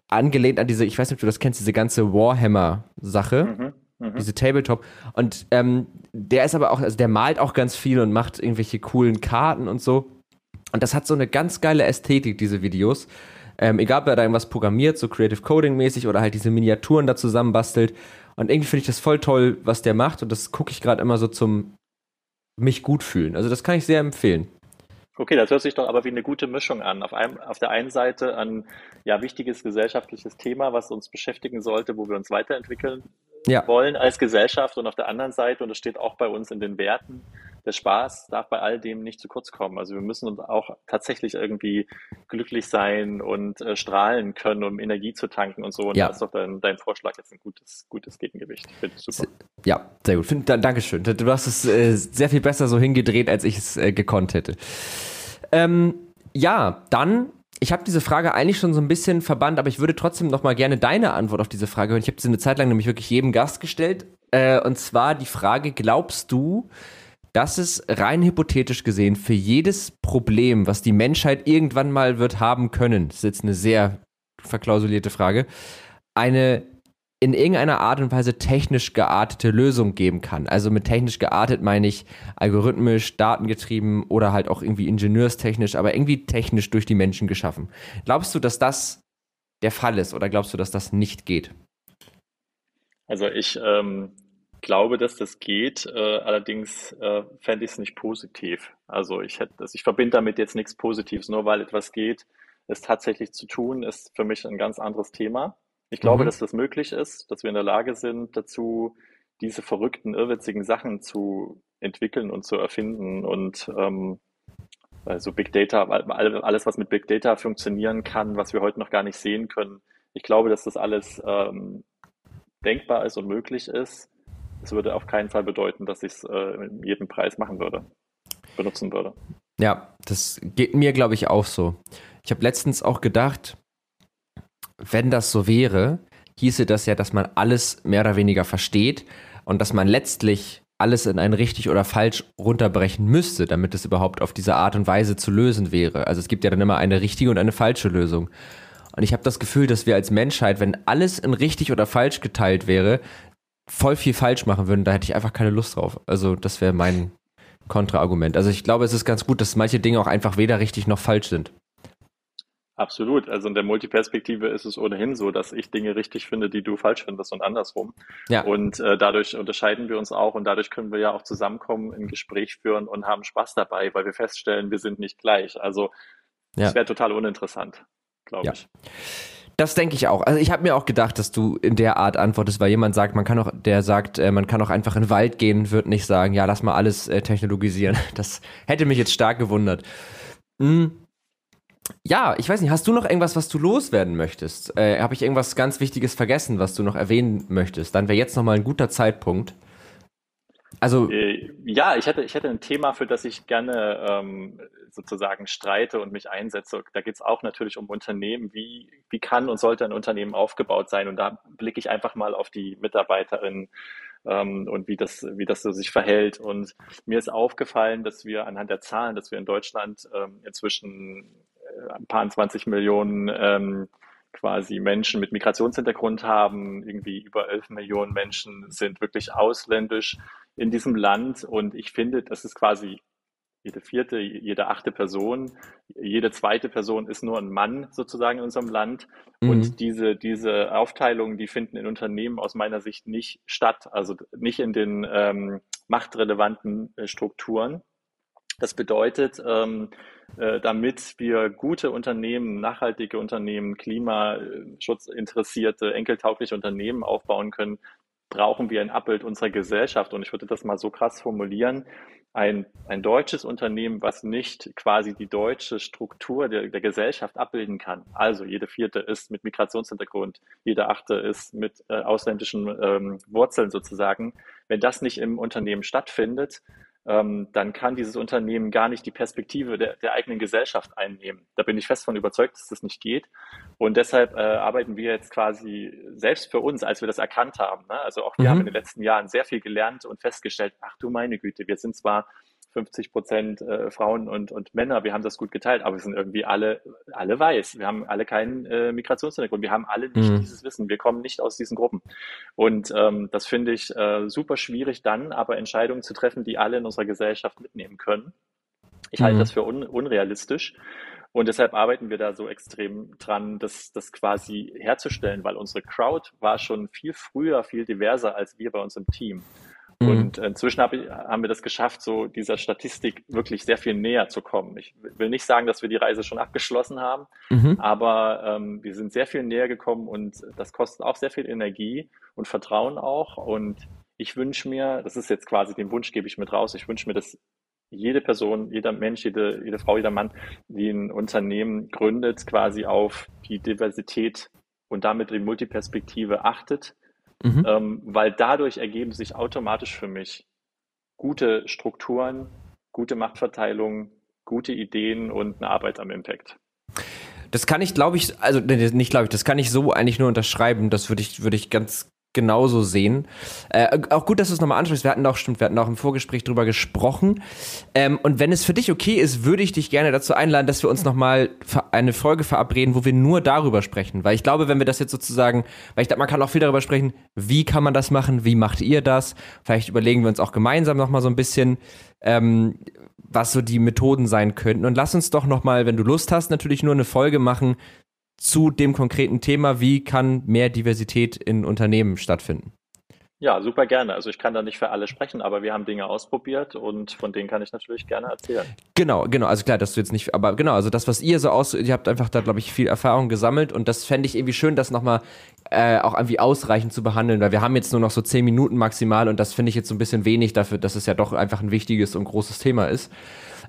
angelehnt an diese, ich weiß nicht, ob du das kennst, diese ganze Warhammer-Sache. Mhm. Mhm. Diese Tabletop. Und ähm, der ist aber auch, also der malt auch ganz viel und macht irgendwelche coolen Karten und so. Und das hat so eine ganz geile Ästhetik, diese Videos. Ähm, egal, ob er da irgendwas programmiert, so Creative Coding mäßig oder halt diese Miniaturen da zusammenbastelt. Und irgendwie finde ich das voll toll, was der macht. Und das gucke ich gerade immer so zum mich gut fühlen. Also das kann ich sehr empfehlen. Okay, das hört sich doch aber wie eine gute Mischung an. Auf, einem, auf der einen Seite ein ja, wichtiges gesellschaftliches Thema, was uns beschäftigen sollte, wo wir uns weiterentwickeln ja. wollen als Gesellschaft. Und auf der anderen Seite, und das steht auch bei uns in den Werten, der Spaß darf bei all dem nicht zu kurz kommen. Also wir müssen uns auch tatsächlich irgendwie glücklich sein und äh, strahlen können, um Energie zu tanken und so. Und ja. da ist doch dein, dein Vorschlag jetzt ein gutes, gutes Gegengewicht. Finde ich super. Ja, sehr gut. Find, da, Dankeschön. Du hast es äh, sehr viel besser so hingedreht, als ich es äh, gekonnt hätte. Ähm, ja, dann ich habe diese Frage eigentlich schon so ein bisschen verbannt, aber ich würde trotzdem noch mal gerne deine Antwort auf diese Frage hören. Ich habe sie eine Zeit lang nämlich wirklich jedem Gast gestellt. Äh, und zwar die Frage: Glaubst du, dass es rein hypothetisch gesehen für jedes Problem, was die Menschheit irgendwann mal wird haben können, das ist jetzt eine sehr verklausulierte Frage, eine in irgendeiner Art und Weise technisch geartete Lösung geben kann. Also mit technisch geartet meine ich algorithmisch, datengetrieben oder halt auch irgendwie ingenieurstechnisch, aber irgendwie technisch durch die Menschen geschaffen. Glaubst du, dass das der Fall ist oder glaubst du, dass das nicht geht? Also ich ähm, glaube, dass das geht. Äh, allerdings äh, fände ich es nicht positiv. Also ich hätte, also ich verbinde damit jetzt nichts Positives. Nur weil etwas geht, es tatsächlich zu tun, ist für mich ein ganz anderes Thema. Ich glaube, mhm. dass das möglich ist, dass wir in der Lage sind, dazu diese verrückten, irrwitzigen Sachen zu entwickeln und zu erfinden. Und ähm, Also Big Data, alles, was mit Big Data funktionieren kann, was wir heute noch gar nicht sehen können. Ich glaube, dass das alles ähm, denkbar ist und möglich ist. Es würde auf keinen Fall bedeuten, dass ich es äh, mit jedem Preis machen würde, benutzen würde. Ja, das geht mir, glaube ich, auch so. Ich habe letztens auch gedacht, wenn das so wäre, hieße das ja, dass man alles mehr oder weniger versteht und dass man letztlich alles in ein richtig oder falsch runterbrechen müsste, damit es überhaupt auf diese Art und Weise zu lösen wäre. Also es gibt ja dann immer eine richtige und eine falsche Lösung. Und ich habe das Gefühl, dass wir als Menschheit, wenn alles in richtig oder falsch geteilt wäre, voll viel falsch machen würden. Da hätte ich einfach keine Lust drauf. Also das wäre mein Kontraargument. Also ich glaube, es ist ganz gut, dass manche Dinge auch einfach weder richtig noch falsch sind. Absolut. Also in der Multiperspektive ist es ohnehin so, dass ich Dinge richtig finde, die du falsch findest und andersrum. Ja. Und äh, dadurch unterscheiden wir uns auch und dadurch können wir ja auch zusammenkommen, ein Gespräch führen und haben Spaß dabei, weil wir feststellen, wir sind nicht gleich. Also das ja. wäre total uninteressant, glaube ja. ich. Das denke ich auch. Also ich habe mir auch gedacht, dass du in der Art antwortest, weil jemand sagt, man kann auch, der sagt, äh, man kann auch einfach in den Wald gehen, wird nicht sagen, ja, lass mal alles äh, technologisieren. Das hätte mich jetzt stark gewundert. Hm. Ja, ich weiß nicht, hast du noch irgendwas, was du loswerden möchtest? Äh, Habe ich irgendwas ganz Wichtiges vergessen, was du noch erwähnen möchtest? Dann wäre jetzt nochmal ein guter Zeitpunkt. Also äh, ja, ich hätte, ich hätte ein Thema, für das ich gerne ähm, sozusagen streite und mich einsetze. Da geht es auch natürlich um Unternehmen. Wie, wie kann und sollte ein Unternehmen aufgebaut sein? Und da blicke ich einfach mal auf die Mitarbeiterinnen ähm, und wie das, wie das so sich verhält. Und mir ist aufgefallen, dass wir anhand der Zahlen, dass wir in Deutschland ähm, inzwischen äh, ein paar 20 Millionen ähm, quasi Menschen mit Migrationshintergrund haben. Irgendwie über 11 Millionen Menschen sind wirklich ausländisch in diesem Land. Und ich finde, das ist quasi jede vierte, jede achte Person, jede zweite Person ist nur ein Mann sozusagen in unserem Land. Mhm. Und diese, diese Aufteilungen, die finden in Unternehmen aus meiner Sicht nicht statt, also nicht in den ähm, machtrelevanten äh, Strukturen. Das bedeutet, ähm, äh, damit wir gute Unternehmen, nachhaltige Unternehmen, klimaschutzinteressierte, enkeltaugliche Unternehmen aufbauen können, brauchen wir ein Abbild unserer Gesellschaft. Und ich würde das mal so krass formulieren. Ein, ein deutsches Unternehmen, was nicht quasi die deutsche Struktur der, der Gesellschaft abbilden kann. Also jede vierte ist mit Migrationshintergrund, jede achte ist mit äh, ausländischen ähm, Wurzeln sozusagen. Wenn das nicht im Unternehmen stattfindet, ähm, dann kann dieses Unternehmen gar nicht die Perspektive der, der, eigenen Gesellschaft einnehmen. Da bin ich fest von überzeugt, dass das nicht geht. Und deshalb äh, arbeiten wir jetzt quasi selbst für uns, als wir das erkannt haben. Ne? Also auch wir mhm. haben in den letzten Jahren sehr viel gelernt und festgestellt, ach du meine Güte, wir sind zwar 50 Prozent äh, Frauen und, und Männer, wir haben das gut geteilt, aber wir sind irgendwie alle, alle weiß. Wir haben alle keinen äh, Migrationshintergrund. Wir haben alle nicht mhm. dieses Wissen. Wir kommen nicht aus diesen Gruppen. Und ähm, das finde ich äh, super schwierig, dann aber Entscheidungen zu treffen, die alle in unserer Gesellschaft mitnehmen können. Ich mhm. halte das für un unrealistisch. Und deshalb arbeiten wir da so extrem dran, das, das quasi herzustellen, weil unsere Crowd war schon viel früher, viel diverser als wir bei uns im Team. Mhm. Und inzwischen hab ich, haben wir das geschafft, so dieser Statistik wirklich sehr viel näher zu kommen. Ich will nicht sagen, dass wir die Reise schon abgeschlossen haben, mhm. aber ähm, wir sind sehr viel näher gekommen und das kostet auch sehr viel Energie und Vertrauen auch. Und ich wünsche mir, das ist jetzt quasi den Wunsch, gebe ich mit raus, ich wünsche mir, dass jede Person, jeder Mensch, jede, jede Frau, jeder Mann, die ein Unternehmen gründet, quasi auf die Diversität und damit die Multiperspektive achtet mhm. ähm, weil dadurch ergeben sich automatisch für mich gute Strukturen, gute Machtverteilung, gute Ideen und eine Arbeit am Impact. Das kann ich, glaube ich, also nicht glaube ich, das kann ich so eigentlich nur unterschreiben. Das würde ich, würde ich ganz genauso sehen. Äh, auch gut, dass du es nochmal ansprichst. Wir hatten auch, stimmt, wir hatten auch im Vorgespräch drüber gesprochen. Ähm, und wenn es für dich okay ist, würde ich dich gerne dazu einladen, dass wir uns nochmal eine Folge verabreden, wo wir nur darüber sprechen. Weil ich glaube, wenn wir das jetzt sozusagen, weil ich glaube, man kann auch viel darüber sprechen, wie kann man das machen, wie macht ihr das? Vielleicht überlegen wir uns auch gemeinsam nochmal so ein bisschen, ähm, was so die Methoden sein könnten. Und lass uns doch nochmal, wenn du Lust hast, natürlich nur eine Folge machen zu dem konkreten Thema, wie kann mehr Diversität in Unternehmen stattfinden? Ja, super gerne. Also ich kann da nicht für alle sprechen, aber wir haben Dinge ausprobiert und von denen kann ich natürlich gerne erzählen. Genau, genau. Also klar, dass du jetzt nicht, aber genau, also das, was ihr so aus, ihr habt einfach da, glaube ich, viel Erfahrung gesammelt und das fände ich irgendwie schön, das nochmal äh, auch irgendwie ausreichend zu behandeln, weil wir haben jetzt nur noch so zehn Minuten maximal und das finde ich jetzt so ein bisschen wenig dafür, dass es ja doch einfach ein wichtiges und großes Thema ist.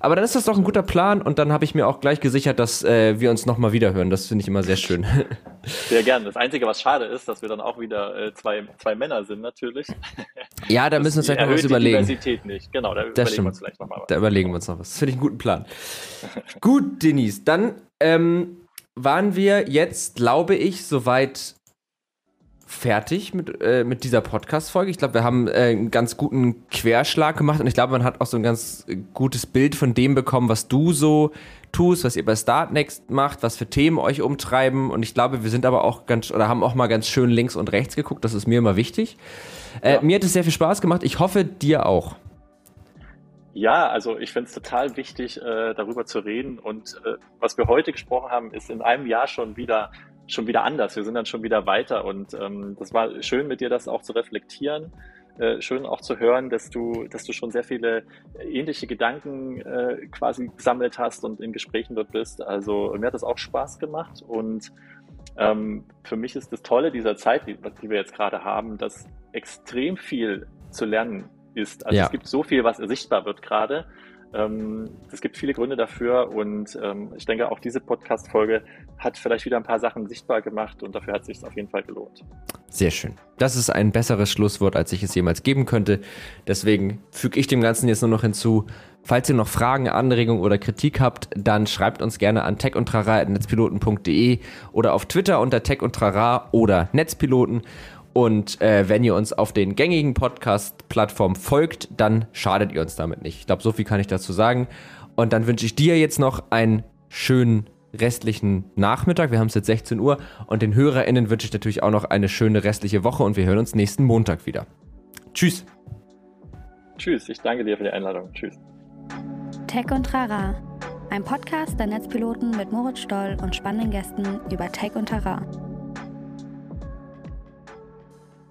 Aber dann ist das doch ein guter Plan und dann habe ich mir auch gleich gesichert, dass äh, wir uns nochmal wiederhören. Das finde ich immer sehr schön. Sehr gerne. Das Einzige, was schade ist, dass wir dann auch wieder äh, zwei, zwei Männer sind, natürlich. Ja, da müssen wir uns vielleicht noch was überlegen. Die Diversität nicht. Genau, da Das überlegen stimmt. wir uns vielleicht nochmal was. Da überlegen wir uns noch was. Das finde ich einen guten Plan. Gut, Denise, dann ähm, waren wir jetzt, glaube ich, soweit fertig mit, äh, mit dieser Podcast-Folge. Ich glaube, wir haben äh, einen ganz guten Querschlag gemacht und ich glaube, man hat auch so ein ganz äh, gutes Bild von dem bekommen, was du so tust, was ihr bei Startnext macht, was für Themen euch umtreiben und ich glaube, wir sind aber auch ganz, oder haben auch mal ganz schön links und rechts geguckt, das ist mir immer wichtig. Äh, Ja. Mir hat es sehr viel Spaß gemacht, ich hoffe, dir auch. Ja, also ich finde es total wichtig, äh, darüber zu reden. Und äh, was wir heute gesprochen haben, ist in einem Jahr schon wieder schon wieder anders. Wir sind dann schon wieder weiter. Und ähm, das war schön mit dir, das auch zu reflektieren. Äh, schön auch zu hören, dass du, dass du schon sehr viele ähnliche Gedanken äh, quasi gesammelt hast und in Gesprächen dort bist. Also mir hat das auch Spaß gemacht und ähm, für mich ist das Tolle dieser Zeit, die, die wir jetzt gerade haben, dass extrem viel zu lernen ist. Also Ja. es gibt so viel, was sichtbar wird gerade. Ähm, es gibt viele Gründe dafür und ähm, ich denke, auch diese Podcast-Folge hat vielleicht wieder ein paar Sachen sichtbar gemacht und dafür hat es sich auf jeden Fall gelohnt. Sehr schön. Das ist ein besseres Schlusswort, als ich es jemals geben könnte. Deswegen füge ich dem Ganzen jetzt nur noch hinzu. Falls ihr noch Fragen, Anregungen oder Kritik habt, dann schreibt uns gerne an techundtrara.netzpiloten.de oder auf Twitter unter tech und trara oder Netzpiloten. Und äh, wenn ihr uns auf den gängigen Podcast-Plattformen folgt, dann schadet ihr uns damit nicht. Ich glaube, so viel kann ich dazu sagen. Und dann wünsche ich dir jetzt noch einen schönen restlichen Nachmittag. Wir haben es jetzt 16 Uhr. Und den HörerInnen wünsche ich natürlich auch noch eine schöne restliche Woche und wir hören uns nächsten Montag wieder. Tschüss. Tschüss, ich danke dir für die Einladung. Tschüss. Tech und Trara. Ein Podcast der Netzpiloten mit Moritz Stoll und spannenden Gästen über Tech und Trara.